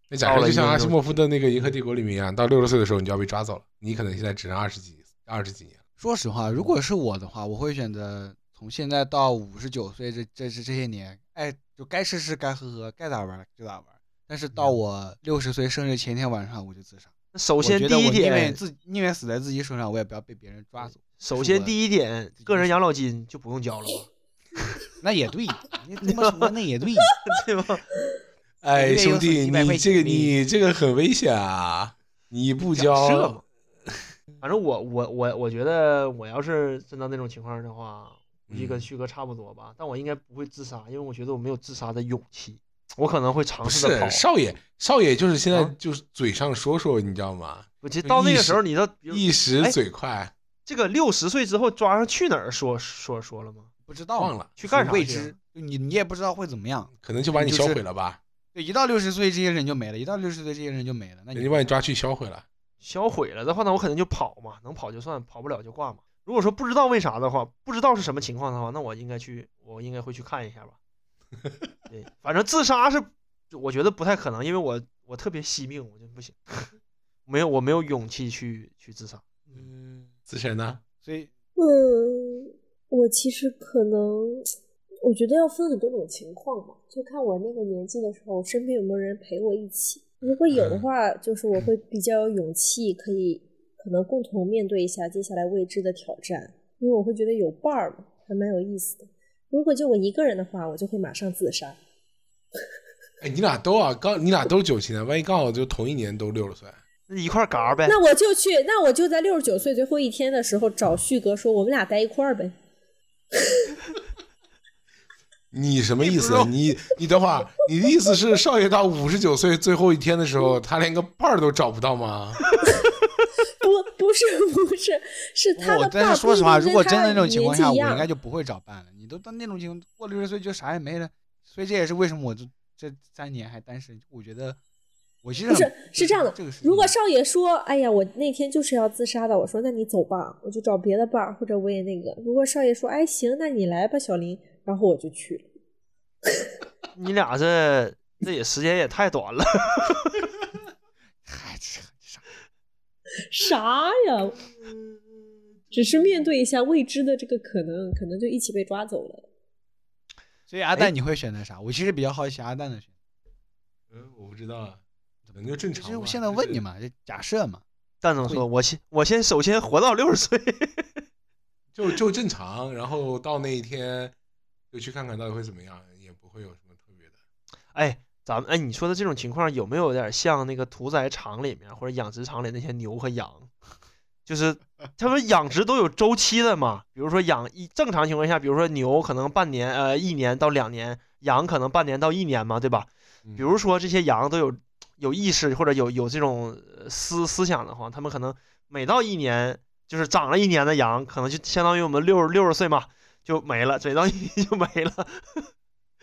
那假设就像阿西莫夫的那个《银河帝国》里面一样，到六十岁的时候你就要被抓走了，你可能现在只剩二十几、二十几年。说实话，如果是我的话，我会选择从现在到五十九岁这这这这些年，哎，就该吃吃，该喝喝，该咋玩就咋玩。但是到我六十岁生日前天晚上，我就自杀。首先第一点宁愿点，自宁愿死在自己手上，我也不要被别人抓走。首先第一点，个人养老金就不用交了吧？[laughs] 那也对，你 [laughs] 这么说那也对。[laughs] 对吧？哎，兄弟，你这个你这个很危险啊！你不交，反正我我我我觉得，我要是真到那种情况的话，估计跟嗯旭哥差不多吧。但我应该不会自杀，因为我觉得我没有自杀的勇气。我可能会尝试的跑是。少爷，少爷就是现在啊就是嘴上说说，你知道吗？我觉得到那个时候，你知道，比如一时哎嘴快，这个六十岁之后抓上去哪儿说说说了吗？不知道忘了，去干啥未知，你你也不知道会怎么样。可能就把你销毁了吧？对，一到六十岁这些人就没了，一到六十岁这些人就没了。那人你就把你抓去销毁了。销毁了的话，那我肯定就跑嘛，能跑就算，跑不了就挂嘛。如果说不知道为啥的话，不知道是什么情况的话，那我应该去，我应该会去看一下吧。[laughs] 对，反正自杀是，我觉得不太可能，因为我我特别惜命，我就不行，[laughs] 没有我没有勇气去去自杀。嗯，自身呢？所以嗯，我其实可能，我觉得要分很多种情况嘛，就看我那个年纪的时候，身边有没有人陪我一起。如果有的话，就是我会比较有勇气，可以可能共同面对一下接下来未知的挑战，因为我会觉得有伴儿嘛，还蛮有意思的。如果就我一个人的话，我就会马上自杀。哎，你俩都啊，刚你俩都是九七年，万一刚好就同一年都六十岁，那一块儿嘎呗，那我就去，那我就在六十九岁最后一天的时候找旭哥说，我们俩在一块儿呗。[laughs] 你什么意思？你你等会儿，你的意思是少爷到五十九岁最后一天的时候，他连个伴儿都找不到吗？[laughs] [laughs] 不，不是，不是，是他的我但伴说实话，如果真的那种情况下，我应该就不会找伴了。你都到那种情况，过六十岁就啥也没了，所以这也是为什么我这这三年还单身。我觉得我其实不是是这样的这个是如果少爷说：“哎呀，我那天就是要自杀的。”我说：“那你走吧，我就找别的伴儿，或者我也那个。”如果少爷说：“哎，行，那你来吧，小林。”然后我就去了。[laughs] 你俩这这也时间也太短了。[laughs] [laughs] 啥？呀？只是面对一下未知的这个可能，可能就一起被抓走了。所以阿蛋你会选择啥？我其实比较好奇阿蛋的选择。嗯，我不知道啊，可能就正常吧。其实我现在问你嘛，就假设嘛，蛋总说：“我先我先首先活到六十岁。[laughs] 就就正常，然后到那一天就去看看到底会怎么样，也不会有什么特别的。”哎，咱们哎，你说的这种情况有没有点像那个屠宰场里面或者养殖场里那些牛和羊？就是 [laughs] 他们养殖都有周期的嘛，比如说养一正常情况下，比如说牛可能半年呃一年到两年，羊可能半年到一年嘛，对吧？嗯比如说这些羊都有有意识或者有有这种呃思思想的话，他们可能每到一年就是长了一年的羊，可能就相当于我们六六十岁嘛就没了，嘴到一年就没了。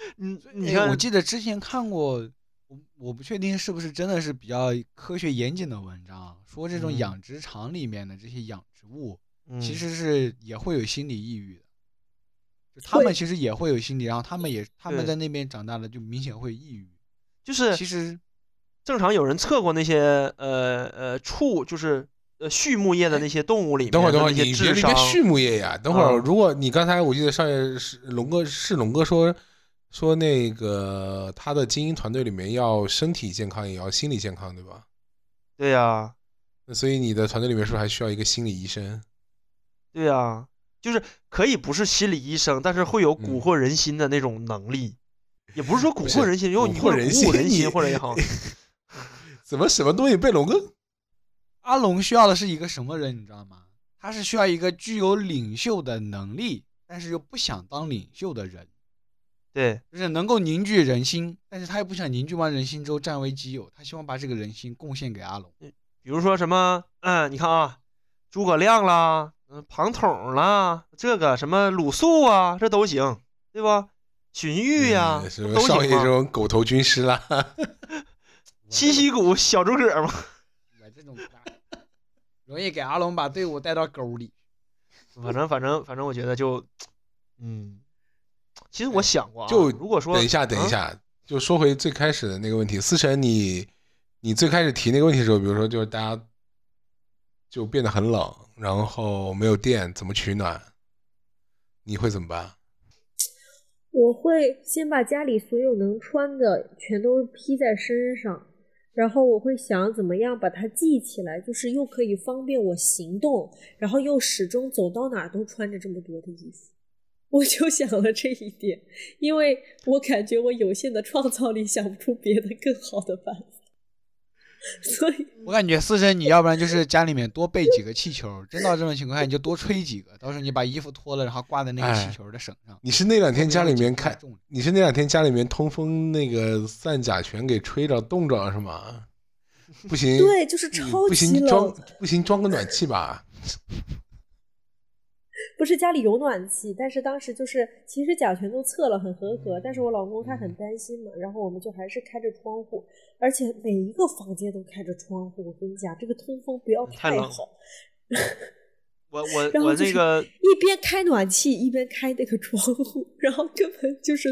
[laughs] 你你看，哎我记得之前看过，我我不确定是不是真的是比较科学严谨的文章，说这种嗯。养殖场里面的这些养殖物，嗯。其实是也会有心理抑郁的，就他们其实也会有心理，然后他们也他们在那边长大了，就明显会抑郁。就是其实正常有人测过那些呃呃畜，就是呃畜牧业的那些动物里面等会儿，等会儿，的那些智商你别别别，畜牧业呀！等会儿，啊。如果你刚才我记得上一是龙哥是龙哥说说那个他的精英团队里面要身体健康也要心理健康，对吧？对呀、那所以你的团队里面是不是还需要一个心理医生？对呀、就是可以不是心理医生，但是会有蛊嗯惑人心的那种能力，也不是说蛊惑人心，因为蛊惑人心鼓舞人心或者也好，[laughs] 怎么什么东西被龙哥？阿龙需要的是一个什么人，你知道吗？他是需要一个具有领袖的能力，但是又不想当领袖的人，对就是能够凝聚人心，但是他又不想凝聚完人心之后占为己有，他希望把这个人心贡献给阿龙。比如说什么，嗯，你看啊，诸葛亮啦，嗯，庞统啦，这个什么鲁肃啊，这都行，对吧？荀彧呀、嗯什都行么少爷这。种狗头军师啦，[laughs] 七夕谷小诸葛嘛，我这种容易给阿龙把队伍带到沟里。反正反正反正，我觉得就，嗯，其实我想过啊，就如果说等一下，等一啊下，就说回最开始的那个问题，思辰，你你最开始提那个问题的时候，比如说就是大家就变得很冷，然后没有电，怎么取暖？你会怎么办？我会先把家里所有能穿的全都披在身上，然后我会想怎么样把它系起来，就是又可以方便我行动，然后又始终走到哪儿都穿着这么多的衣服。我就想了这一点，因为我感觉我有限的创造力想不出别的更好的办法，所以我感觉思辰，你要不然就是家里面多备几个气球，真到这种情况下你就多吹几个，到时候你把衣服脱了，然后挂在那个哎气球的绳上。你是那两天家里面开，你是那两天家里面通风那个散甲醛给吹着冻着是吗？不行，对，就是嗯超不级行装。不行装个暖气吧。[laughs] 不是家里有暖气，但是当时就是其实甲醛都测了很合格，但是我老公他很担心嘛，然后我们就还是开着窗户，而且每一个房间都开着窗户。我跟你讲，这个通风不要太好，[laughs] 我我我然后就是那个一边开暖气一边开那个窗户，然后根本就是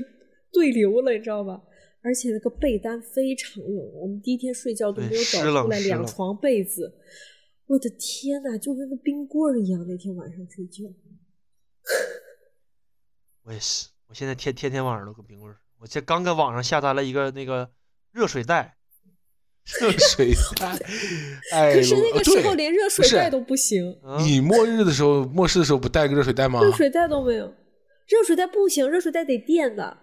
对流了，你知道吧？而且那个被单非常冷，我们第一天睡觉都没有找出来两床被子，我的天呐，就跟个冰棍儿一样。那天晚上睡觉，我也是，我现在天天天晚上都搁冰棍儿。我这刚搁网上下单了一个那个热水袋，[laughs] 热水袋，[laughs] 哎，可是那个时候对连热不是水袋都不行，啊、你末日的时候，末世的时候不带个热水袋吗？热水袋都没有，热水袋不行，热水袋得电的，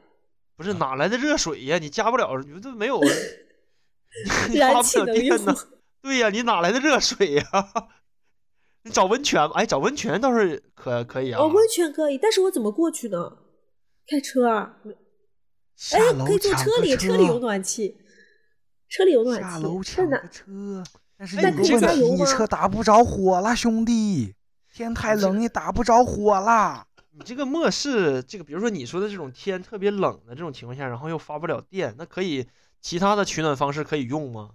不是哪来的热水呀？你加不了，你这没有，[laughs] 你燃发不了电。呢。对呀，你哪来的热水呀？你找温泉吧，哎，找温泉倒是可可以啊。哦，温泉可以，但是我怎么过去呢？开车啊？下哎，可以坐车里，车里有暖气，车里有暖气下楼抢个？车，但是那可以有问题，加油吗你车打不着火了，兄弟，天太冷，你打不着火了。你这个末世，这个比如说你说的这种天特别冷的这种情况下，然后又发不了电，那可以其他的取暖方式可以用吗？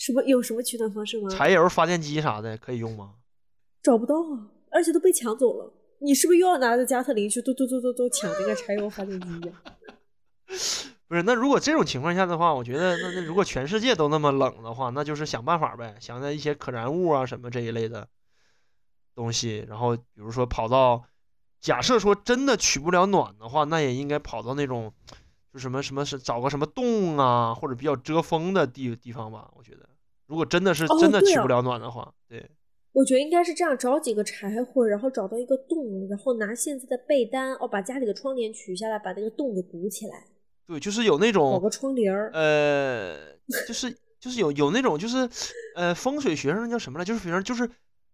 什么有什么取暖方式吗？柴油发电机啥的可以用吗？找不到啊，而且都被抢走了。你是不是又要拿着加特林去嘟嘟嘟嘟嘟抢那个柴油发电机呀、[laughs] 不是，那如果这种情况下的话，我觉得那那如果全世界都那么冷的话，那就是想办法呗，想在一些可燃物啊什么这一类的东西，然后比如说跑到，假设说真的取不了暖的话，那也应该跑到那种就什么什么是找个什么洞啊，或者比较遮风的地地方吧。我觉得，如果真的是真的取不了暖的话，对，我觉得应该是这样：找几个柴火，然后找到一个洞，然后拿现在的被单，哦，把家里的窗帘取下来，把那个洞给补起来，对，就是有那种搞个窗帘儿。呃，就是就是有有那种就是呃风水学上那叫什么来，就是反正就是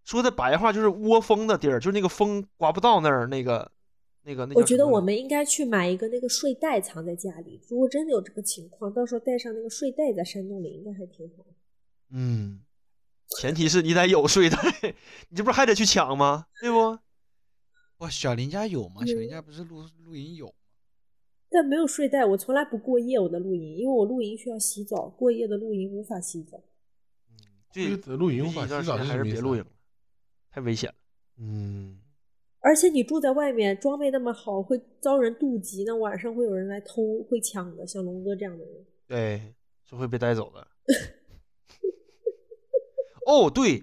说的白话就是窝风的地儿，就是那个风刮不到那儿那个那个那我觉得我们应该去买一个那个睡袋藏在家里。如果真的有这个情况，到时候带上那个睡袋在山洞里，应该还挺好。嗯，前提是你得有睡袋，[laughs] 你这不是还得去抢吗？对不？哇，小林家有吗？小林嗯家不是露露营有吗？但没有睡袋，我从来不过夜我的露营，因为我露营需要洗澡，过夜的露营无法洗澡。嗯这的露营无法洗估计一段还是别露营了，太危险了。嗯，而且你住在外面，装备那么好，会遭人妒忌，那晚上会有人来偷、会抢的。像龙哥这样的人，对，是会被带走的。[laughs] 哦，对，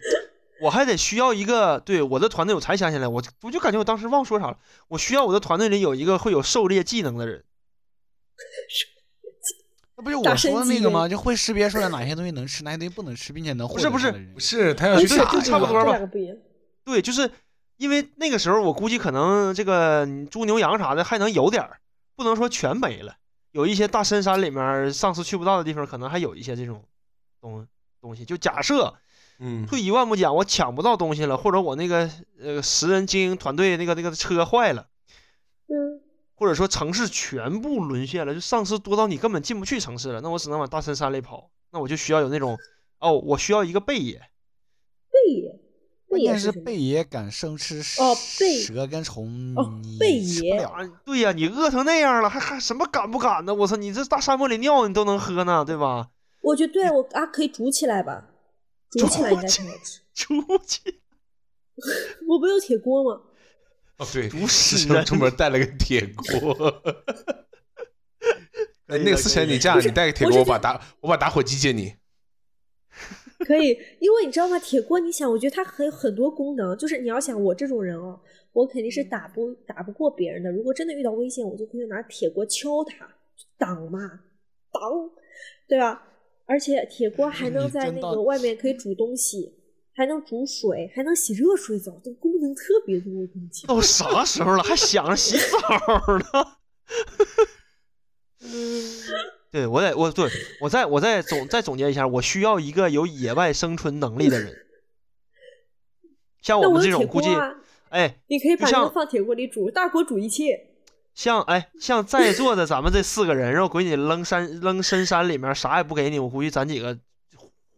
我还得需要一个，对我的团队，我才想起来，我我就感觉我当时忘说啥了，我需要我的团队里有一个会有狩猎技能的人。那不是我说的那个吗？就会识别出来哪些东西能吃，哪些东西不能吃，并且能获不是不是是他要去打呀，差不多吧。对，就是因为那个时候我估计可能这个猪牛羊啥的还能有点儿，不能说全没了。有一些大深山里面上次去不到的地方，可能还有一些这种东东西。就假设嗯，退一万步讲，我抢不到东西了，或者我那个呃十人精英团队那个那个车坏了，嗯，或者说城市全部沦陷了，就丧尸多到你根本进不去城市了，那我只能往大深山里跑。那我就需要有那种哦，我需要一个贝爷。贝爷，贝关键是贝爷敢生吃哦贝蛇跟虫，哦你贝爷吃不了。啊，对呀、你饿成那样了，还还什么敢不敢呢？我操，你这大沙漠里尿你都能喝呢，对吧？我觉得对我啊，可以煮起来吧，煮起来应该挺好吃。出去 [laughs] 我不有铁锅吗？哦对，毒之死人前出门带了个铁锅。[laughs] 哎，那个思辰，你这样，你带个铁锅，我把打我把打火机借你。可以，因为你知道吗？铁锅，你想，我觉得它很有很多功能。就是你要想我这种人哦，我肯定是打不打不过别人的。如果真的遇到危险，我就可以拿铁锅敲它，挡嘛，挡，对吧？而且铁锅还能在那个外面可以煮东西，还能煮水，还能洗热水澡，这个功能特别多。我跟你讲，都啥时候了，还想着洗澡呢？[laughs] 对我得我对我再我再总再总结一下，我需要一个有野外生存能力的人。像我们这种估计，哎，你可以把就像那个放铁锅里煮，大锅煮一切。像哎像在座的咱们这四个人，让我给你扔山扔深山里面，啥也不给你，我估计咱几个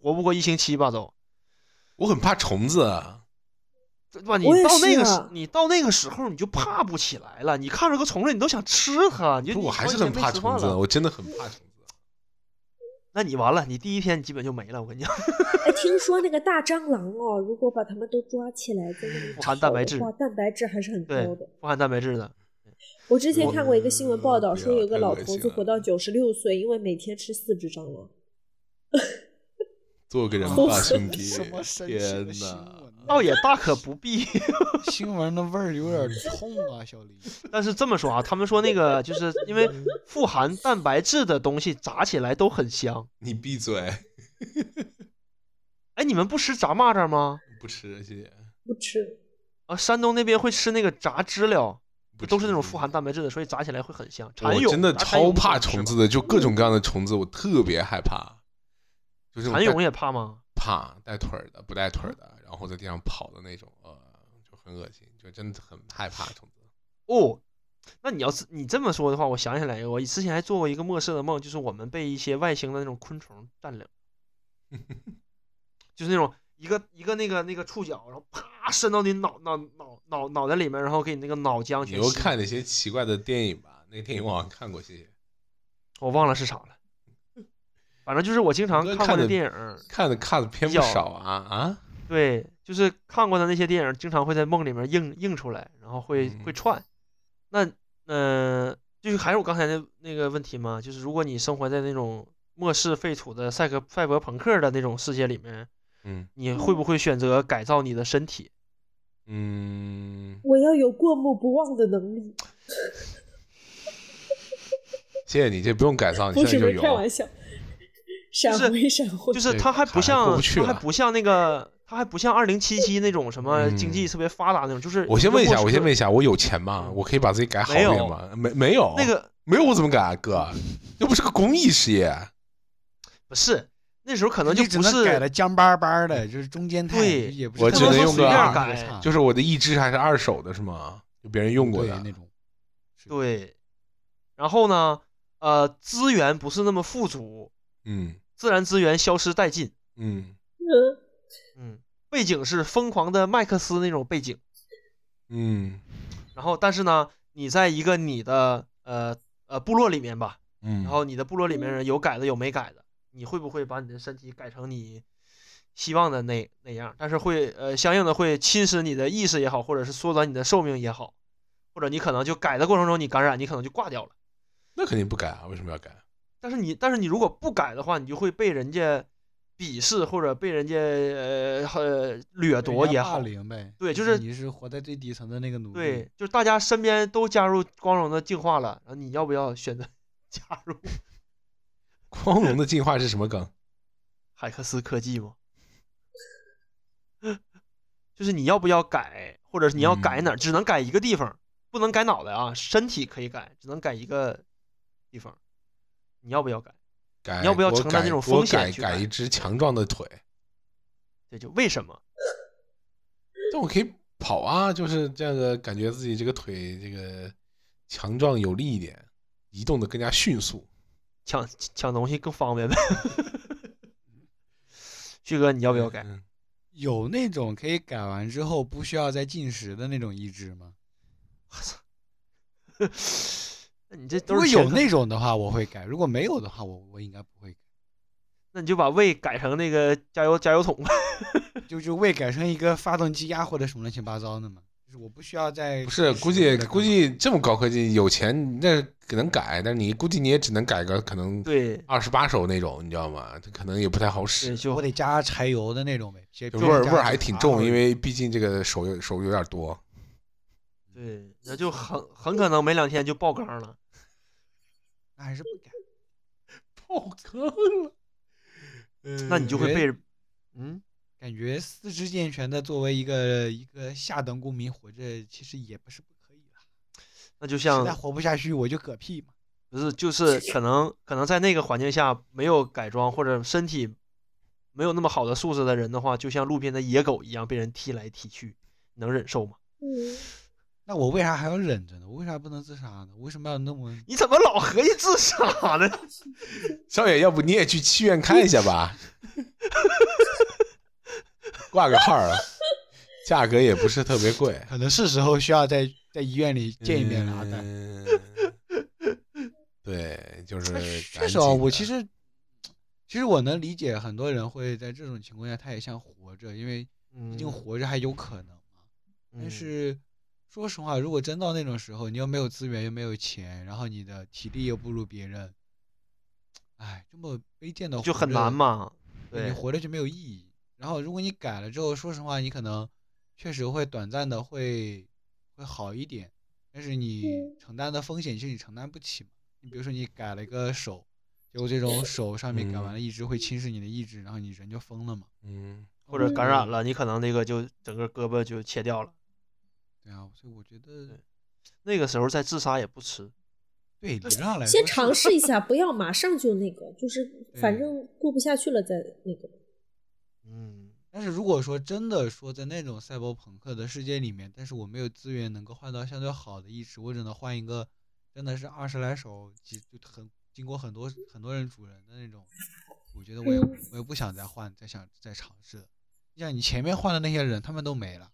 活不过一星期吧都。我很怕虫子啊，对吧？你到那个时你到那个时候你就怕不起来了。你看着个虫子，你都想吃它，你就我还是很怕虫子，我真的很怕虫子。那你完了，你第一天你基本就没了。我跟你讲，[laughs] 哎，听说那个大蟑螂哦，如果把它们都抓起来，在那里富含蛋白质的话，蛋白质还是很对高的。，富含蛋白质的。我之前看过一个新闻报道，说有个老头子活到九十六岁，因为每天吃四只蟑螂。做个人吧，兄弟！天哪！倒也大可不必。[laughs] 新闻的味儿有点冲啊，小李。[laughs] 但是这么说啊，他们说那个就是因为富含蛋白质的东西炸起来都很香。你闭嘴，哎，你们不吃炸蚂蚱吗？不吃，谢谢。不吃，啊，山东那边会吃那个炸知了，不都是那种富含蛋白质的，所以炸起来会很香。蚕蛹我真的超怕虫子的，就各种各样的虫子，我特别害怕。就是蚕蛹也怕吗？怕带腿儿的，不带腿儿的，然后在地上跑的那种，呃，就很恶心，就真的很害怕虫子。哦，那你要是你这么说的话，我想起来，我之前还做过一个末世的梦，就是我们被一些外星的那种昆虫占领，[laughs] 就是那种一个一个那个那个触角，然后啪伸到你脑脑脑脑脑袋里面，然后给你那个脑浆你又看那些奇怪的电影吧？那个电影我好像看过，谢谢。我忘了是啥了。反正就是我经常看过的电影，看的看的偏不少啊啊！对，就是看过的那些电影，经常会在梦里面映映出来，然后会会嗯串。那嗯、呃就是还是我刚才那那个问题嘛，就是如果你生活在那种末世废土的赛克赛博朋克的那种世界里面，嗯你会不会选择改造你的身体？嗯，我要有过目不忘的能力。谢谢你，这不用改造，你现在就是有。开玩笑。闪是回闪回，就是它还不像不去了它还不像那个它还不像二零七七那种什么经济嗯特别发达那种，就是我先问一下，我先问一一下，我有钱吗？我可以把自己改好一点吗？没没有，那个没有我怎么改啊，哥？又不是个公益事业。不是那时候可能就只不是能改的僵巴巴的，就是中间太，对也不是我特只能用个随便改，就是我的一只还是二手的，是吗？就别人用过的那种。对，然后呢，呃，资源不是那么富足，嗯自然资源消失殆尽。嗯嗯，嗯，背景是疯狂的麦克斯那种背景，嗯然后但是呢，你在一个你的呃呃部落里面吧，嗯，然后你的部落里面人有改的有没改的，你会不会把你的身体改成你希望的那那样，但是会呃相应的会侵蚀你的意识也好，或者是缩短你的寿命也好，或者你可能就改的过程中你感染，你可能就挂掉了。那肯定不改啊，为什么要改？但是你但是你如果不改的话，你就会被人家鄙视或者被人家呃呃掠夺也好。对就是你是活在最底层的那个奴隶。对，，就是大家身边都加入光荣的进化了，然后你要不要选择 [laughs] 加入 [laughs] 光荣的进化是什么梗？[laughs] 海克斯科技吗？就是你要不要改，或者是你要改哪儿，只能改一个地方，不能改脑袋啊，身体可以改，只能改一个地方。你要不要改？改你要不要我承担这种改我改风险去改改一只强壮的腿，这就为什么？但我可以跑啊，就是这样的感觉自己这个腿这个强壮有力一点，移动的更加迅速。抢抢东西更方便呗。旭哥，你要不要改？嗯 [laughs] 有那种可以改完之后不需要再进食的那种意志吗？那 [laughs] 你这如果有那种的话，我会改；如果没有的话，我我应该不会改。那你就把胃改成那个加油加油桶吧。[laughs] 就就胃改成一个发动机呀或者什么乱七八糟的嘛，就是我不需要再不是，估计估计这么高科技，有钱那可能改，但是你估计你也只能改个可能对二十八手那种，你知道吗？它可能也不太好，使，就我得加柴油的那种呗，味儿味儿还挺重，因为毕竟这个手有手有点多。对，那就很很可能没两天就爆缸了。那还是不改。[laughs] 爆坑了，那你就会觉被，嗯，感觉四肢健全的作为一个一个下等公民活着，其实也不是不可以了。那就像在活不下去，我就嗝屁嘛。不是，就是可能可能在那个环境下没有改装或者身体没有那么好的素质的人的话，就像路边的野狗一样被人踢来踢去，能忍受吗？嗯，那我为啥还要忍着呢？我为啥不能自杀呢？为什么要那么？你怎么老合计自杀呢？[laughs] 少爷，要不你也去七院看一下吧，挂个号儿啊，价格也不是特别贵。可能是时候需要在在医院里见一面了啊。但嗯对，就是确实啊，我其实其实我能理解很多人会在这种情况下，他也想活着，因为毕嗯竟活着还有可能嘛。但嗯是说实话，如果真到那种时候，你又没有资源，又没有钱，然后你的体力又不如别人，哎，这么卑贱的就很难。嘛。对你，活着就没有意义。然后如果你改了之后，说实话，你可能确实会短暂的会会好一点，但是你承担的风险其实你承担不起嘛。你比如说你改了一个手，结果这种手上面改完了意志会侵蚀你的意志，然后你人就疯了嘛。嗯，或者感染了，你可能那个就整个胳膊就切掉了。对啊，所以我觉得那个时候再自杀也不迟。对理论上来说先尝试一下，不要马上就那个，就是 [laughs] 反正过不下去了再那个。嗯，但是如果说真的说在那种赛博朋克的世界里面，但是我没有资源能够换到相对好的意识，我只能换一个真的是二十来手几就很经过很多很多人主人的那种，我觉得我也嗯我也不想再换，再想再尝试了。你像你前面换的那些人，他们都没了，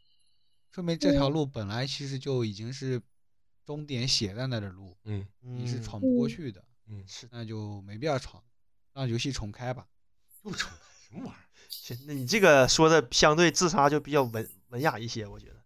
说明这条嗯路本来其实就已经是终点写在那的路，嗯你是嗯闯不过嗯去的，嗯，是那就没必要闯，让游戏重开吧。又重开什么玩意儿行，那你这个说的相对自杀就比较文文雅一些，我觉得。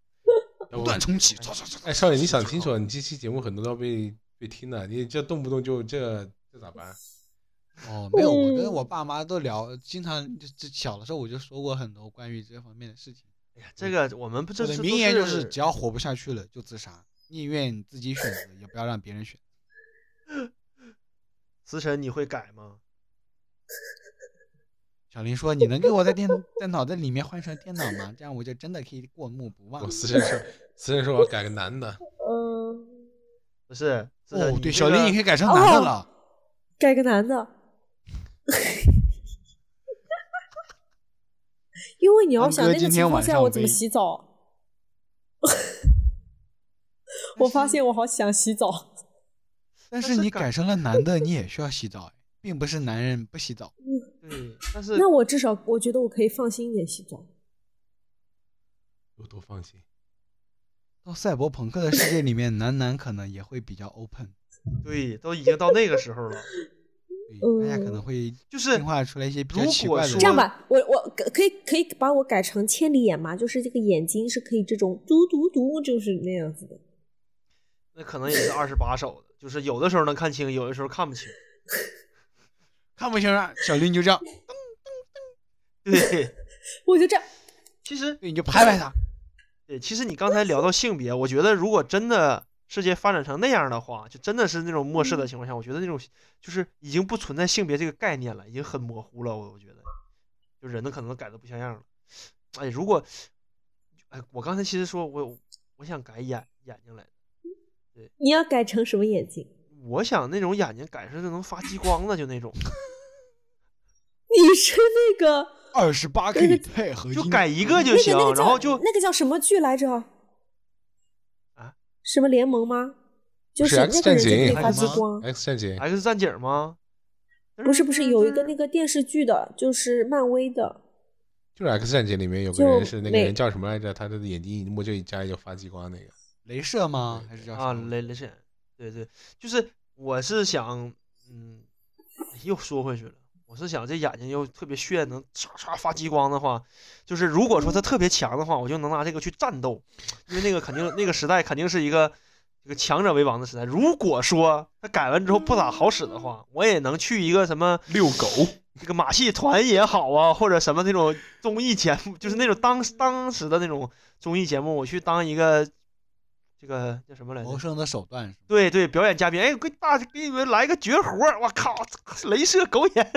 [laughs] 不？断重启，哎，少爷，你想清楚，你这期节目很多都要被被听的，你这动不动就这这咋办？[laughs] 哦，没有，我跟嗯我爸妈都聊，经常就就小的时候我就说过很多关于这方面的事情。哎呀，这个我们不这我的是名言就是，只要活不下去了就自杀，宁愿自己选择，也不要让别人选。[laughs] 思辰你会改吗？小林说：“你能给我在电在脑袋里面换成电脑吗？这样我就真的可以过目不忘思辰说，思辰说我要改个男的，[laughs] 嗯，不是，哦，对，这个小林你可以改成男的哦了。改个男的。[laughs] 因为你要想那个情天晚上况下我怎么洗澡？[laughs] 我发现我好想洗澡。[laughs] 但是你改改成了男的，你也需要洗澡，并不是男人不洗澡。对，但是那我至少我觉得我可以放心一点洗澡。有多放心？到赛博朋克的世界里面，男男可能也会比较 open。[laughs] 对，都已经到那个时候了。对，大家可能会就是进化出来一些比较奇怪的这样吧，我我可可以可以把我改成千里眼吗？就是这个眼睛是可以这种嘟嘟嘟，就是那样子的。那可能也是二十八手的，就是有的时候能看清，有的时候看不清。[laughs] 看不清啊，小林就这样，噔噔噔对，[laughs] 我就这样，其实对，你就拍拍他。对，其实你刚才聊到性别，我觉得如果真的世界发展成那样的话，就真的是那种末世的情况下，我觉得那种就是已经不存在性别这个概念了，已经很模糊了。我我觉得，就人的可能改的不像样了。哎，如果，哎，我刚才其实说我我想改眼眼睛来对，你要改成什么眼睛？我想那种眼睛改成就能发激光的，就那种，[laughs] 你是那个二十八 K 钛合金，就改一个就那行个那个，然后就那个叫什么剧来着？啊？什么联盟吗？就是是那 X 个人就可以战警发激光。X 战警 X 战警吗？不是不是，有一个那个电视剧的，就是漫威的，就是 X 战警里面有个人是那个人叫什么来着？他的眼睛一摸就一眨就发激光那个。镭射吗？还是叫啊，什么雷雷神，对对，就是我是想，嗯，又说回去了，我是想这眼睛又特别炫，能唰唰发激光的话，就是如果说它特别强的话，我就能拿这个去战斗，因为那个肯定那个时代肯定是一个这个强者为王的时代。如果说它改完之后不咋好使的话，我也能去一个什么遛狗，这个马戏团也好啊，或者什么那种综艺节目，就是那种当当时的那种综艺节目，我去当一个这个叫什么来着谋？生的手段是吗？对对，表演嘉宾，哎，我给大给你们来个绝活儿，我靠，镭射狗眼，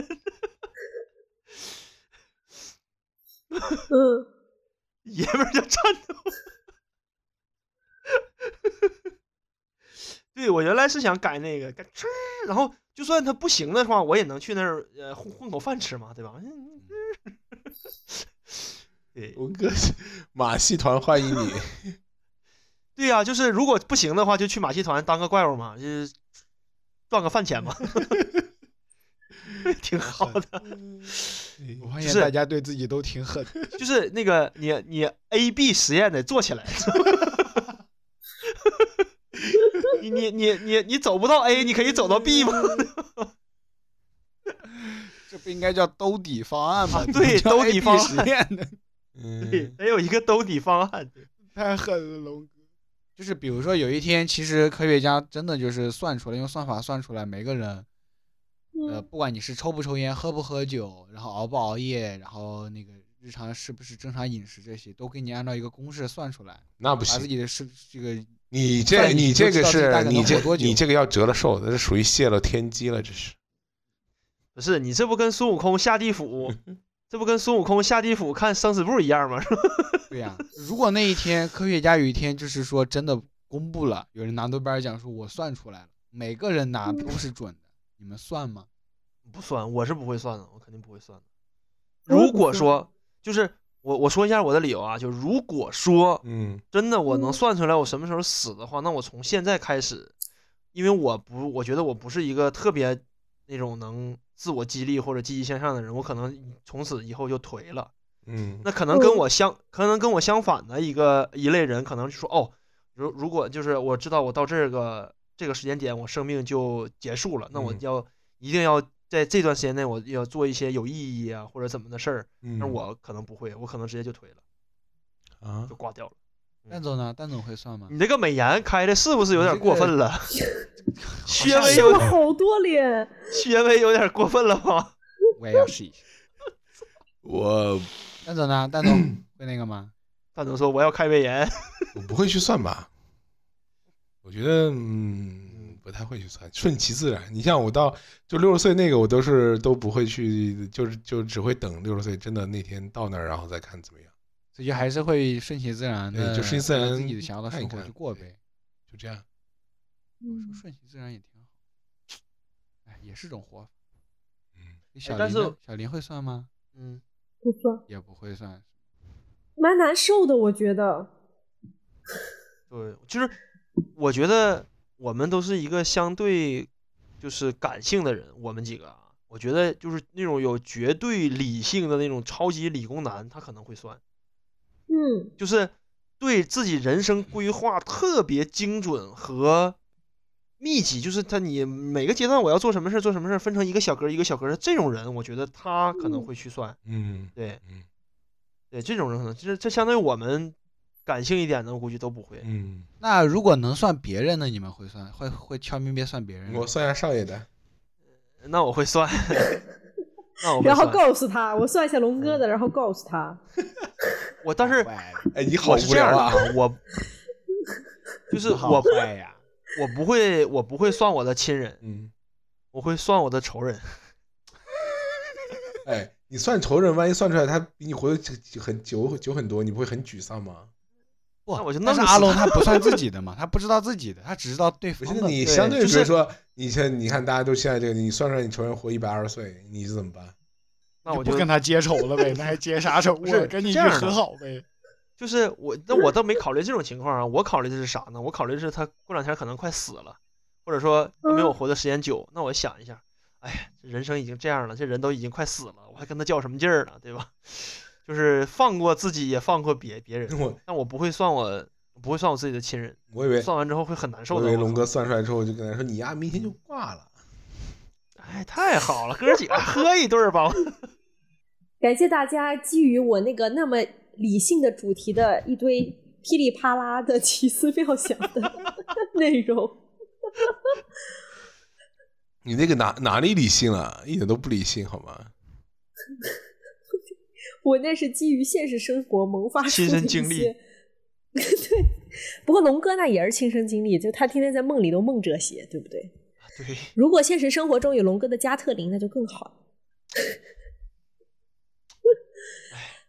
嗯，[laughs] 爷们儿叫战斗。对我原来是想改那个改吃，[laughs] 然后就算他不行的话，我也能去那儿呃混混口饭吃嘛，对吧？[laughs] 对文哥，马戏团欢迎你。对呀、就是如果不行的话，就去马戏团当个怪物嘛，就是赚个饭钱嘛，[laughs] 挺好的。我发就是现大家对自己都挺狠。就是那个你你 A B 实验得做起来，[laughs] 你你你你你走不到 A，你可以走到 B 吗？[laughs] 这不应该叫兜底方案吗？啊对兜底方案实验的，对，嗯，得有一个兜底方案。太狠了，龙哥。就是比如说有一天，其实科学家真的就是算出来，用算法算出来，每个人，呃，嗯不管你是抽不抽烟、喝不喝酒，然后熬不熬夜，然后那个日常是不是正常饮食这些，都给你按照一个公式算出来，那不行，把自己的是这个你这你这个是你这多久你这个要折了寿，这是属于泄露天机了，这是。不是你这不跟孙悟空下地府，[laughs] 这不跟孙悟空下地府看生死簿一样吗？是吧？对呀、如果那一天科学家有一天就是说真的公布了，有人拿诺贝尔奖说我算出来了，每个人拿都是准的，你们算吗？不算，我是不会算的，我肯定不会算的。如果说就是我我说一下我的理由啊，就如果说嗯真的我能嗯算出来我什么时候死的话，那我从现在开始，因为我不，我觉得我不是一个特别那种能自我激励或者积极向上的人，我可能从此以后就颓了。嗯那可能跟嗯我相，可能跟我相反的一个一类人，可能就说哦，如如果就是我知道我到这个这个时间点，我生命就结束了，那我嗯要一定要在这段时间内，我要做一些有意义啊或者怎么的事儿。嗯，那我可能不会，我可能直接就颓了，啊就，挂掉了。蛋总呢？蛋总会算吗？你这个美颜开的是不是有点过分了？[laughs] 薛像微有好多脸，薛微有点过分了吧？我也要试一下。我蛋总呢？蛋总会那个吗？[coughs] 蛋总说我要开美颜，我不会去算吧？我觉得嗯不太会去算，顺其自然。你像我到就六十岁那个，我都是都不会去，就是就只会等六十岁真的那天到那儿，然后再看怎么样，所以就还是会顺其自然的，对就顺其自然自己的想要的生活看一看去过呗。就这样。有时候顺其自然也挺好，哎，也是种活法。嗯，小但是林小林会算吗？嗯，不算，也不会算。蛮难受的，我觉得。对，就是我觉得我们都是一个相对就是感性的人，我们几个啊，我觉得就是那种有绝对理性的那种超级理工男，他可能会算，嗯就是对自己人生规划特别精准和密集，就是他你每个阶段我要做什么事儿做什么事儿，分成一个小格一个小格的这种人，我觉得他可能会去算。嗯对嗯对，这种人可能就是这相当于我们感性一点的，我估计都不会。嗯，那如果能算别人的，你们会算会会悄咪咪算别人？我算一下少爷的，那我会算，[laughs] 然后。告诉他，我算一下龙哥的，然后告诉他，[laughs] 我但是坏哎，你好无聊啊，[laughs] 我 [laughs] 就是我哎呀！我不会我不会算我的亲人，嗯，我会算我的仇人。哎，你算仇人，万一算出来他比你活得久很久久很多，你不会很沮丧吗？不那我就但是阿龙他他不 [laughs] 算自己的嘛，他不知道自己的，他只知道对不方的。是你对相对就是比如说，你现你看大家都现在这个，你算算你仇人活一百二十岁，你是怎么办？那我就不跟他结仇了呗，那还结啥仇不是啊？跟你去这样的和好呗。就是我，那我倒没考虑这种情况啊。我考虑的是啥呢？我考虑的是他过两天可能快死了，或者说他没有嗯活的时间久。那我想一下，哎呀，这人生已经这样了，这人都已经快死了，我还跟他较什么劲儿呢？对吧？就是放过自己，也放过别别人。[laughs] 我但我不会算我，我不会算我自己的亲人，我以为算完之后会很难受的。我以为龙哥算出来之后就跟他说你呀，明天就挂了。哎，太好了，哥儿几个喝一顿儿吧。[laughs] 感谢大家基于我那个那么理性的主题的一堆噼里啪啦的奇思妙想的 [laughs] 内容。你那个哪哪里理性了？一点都不理性好吗？我那是基于现实生活萌发出亲的一身经历些 [laughs] 对，不过龙哥那也是亲身经历，就他天天在梦里都梦这些，对不对？对，如果现实生活中有龙哥的加特林，那就更好了。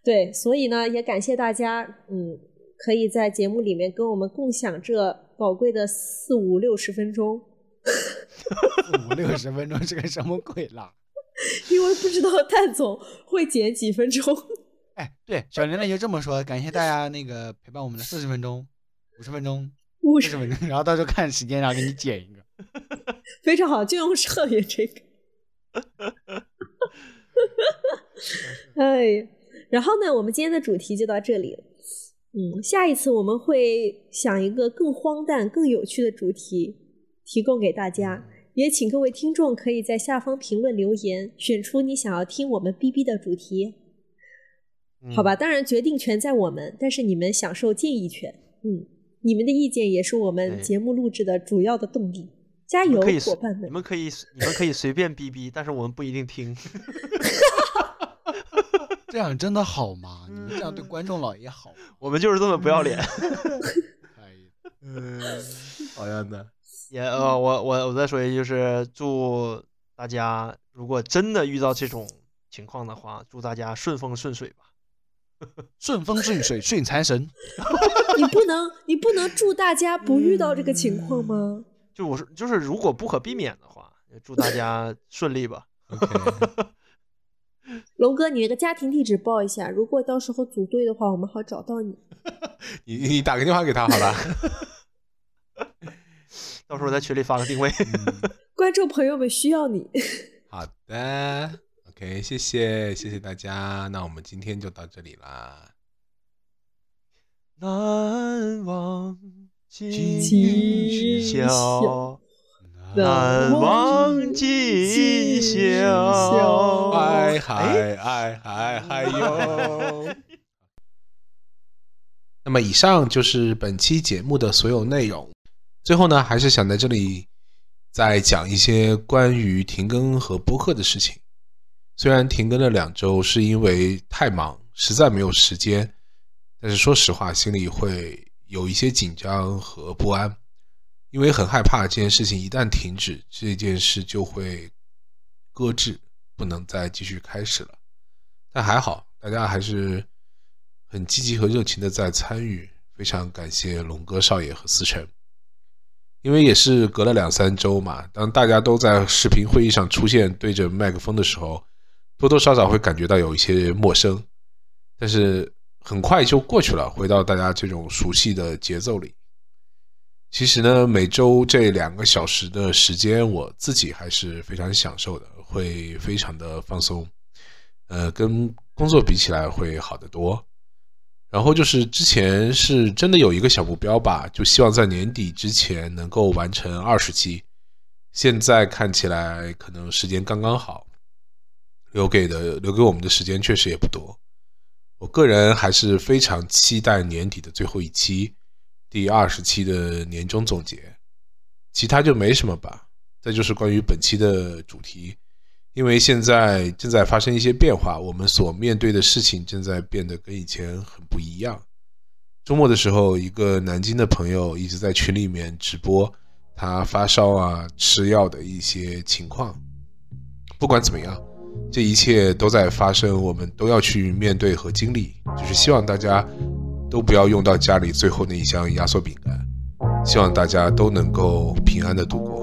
对，所以呢，也感谢大家，嗯，可以在节目里面跟我们共享这宝贵的四五六十分钟，[laughs] 五六十分钟是个什么鬼啦？因为不知道蛋总会剪几分钟。哎，对，小玲玲就这么说，感谢大家那个陪伴我们的四十分钟、五十分钟、五十分钟，然后到时候看时间，然后给你剪一个。非常好，就用少爷这个。[laughs] 哎呀，然后呢，我们今天的主题就到这里了。嗯，下一次我们会想一个更荒诞、更有趣的主题，提供给大家。也请各位听众可以在下方评论留言，选出你想要听我们哔哔的主题，好吧？嗯？当然决定权在我们，但是你们享受建议权。嗯，你们的意见也是我们节目录制的主要的动力。加油，你们可以伙伴们！你们可以你们可以随便逼逼，但是我们不一定听。[laughs] [laughs] 这样真的好吗？你们这样对观众老爷好吗？我们就是这么不要脸。[laughs] 可以。嗯，好样的。也呃，我我我再说一句，就是祝大家如果真的遇到这种情况的话，祝大家顺风顺水吧。[laughs] 顺风顺水顺财神。[laughs] 你不能，你不能祝大家不遇到这个情况吗？[laughs] 就我说，就是如果不可避免的话，祝大家顺利吧。龙哥，你那个家庭地址报一下，如果到时候组队的话，我们好找到你。你你打个电话给他好了。到时候在群里发个定位。嗯 [laughs] 观众朋友们需要你。[laughs] 好的，OK，谢谢谢谢大家，那我们今天就到这里啦。难忘今今宵宵，难忘今宵。嗨嗨嗨嗨嗨哟！[laughs] 那么以上就是本期节目的所有内容。最后呢，还是想在这里再讲一些关于停更和播客的事情。虽然停更了两周，是因为太忙，实在没有时间，但是说实话，心里会有一些紧张和不安，因为很害怕这件事情一旦停止，这件事就会搁置，不能再继续开始了。但还好，大家还是很积极和热情的在参与，非常感谢龙哥少爷和思成。因为也是隔了两三周嘛，当大家都在视频会议上出现对着麦克风的时候，多多少少会感觉到有一些陌生，但是很快就过去了，回到大家这种熟悉的节奏里。其实呢，每周这两个小时的时间，我自己还是非常享受的，会非常的放松，呃，跟工作比起来会好得多。然后就是之前是真的有一个小目标吧，就希望在年底之前能够完成二十期。现在看起来可能时间刚刚好，留给的留给我们的时间确实也不多。我个人还是非常期待年底的最后一期，第二十期的年终总结。其他就没什么吧。再就是关于本期的主题。因为现在正在发生一些变化，我们所面对的事情正在变得跟以前很不一样。周末的时候，一个南京的朋友一直在群里面直播他发烧啊、吃药的一些情况。不管怎么样，这一切都在发生，我们都要去面对和经历。就是希望大家都不要用到家里最后那一箱压缩饼干，希望大家都能够平安的度过。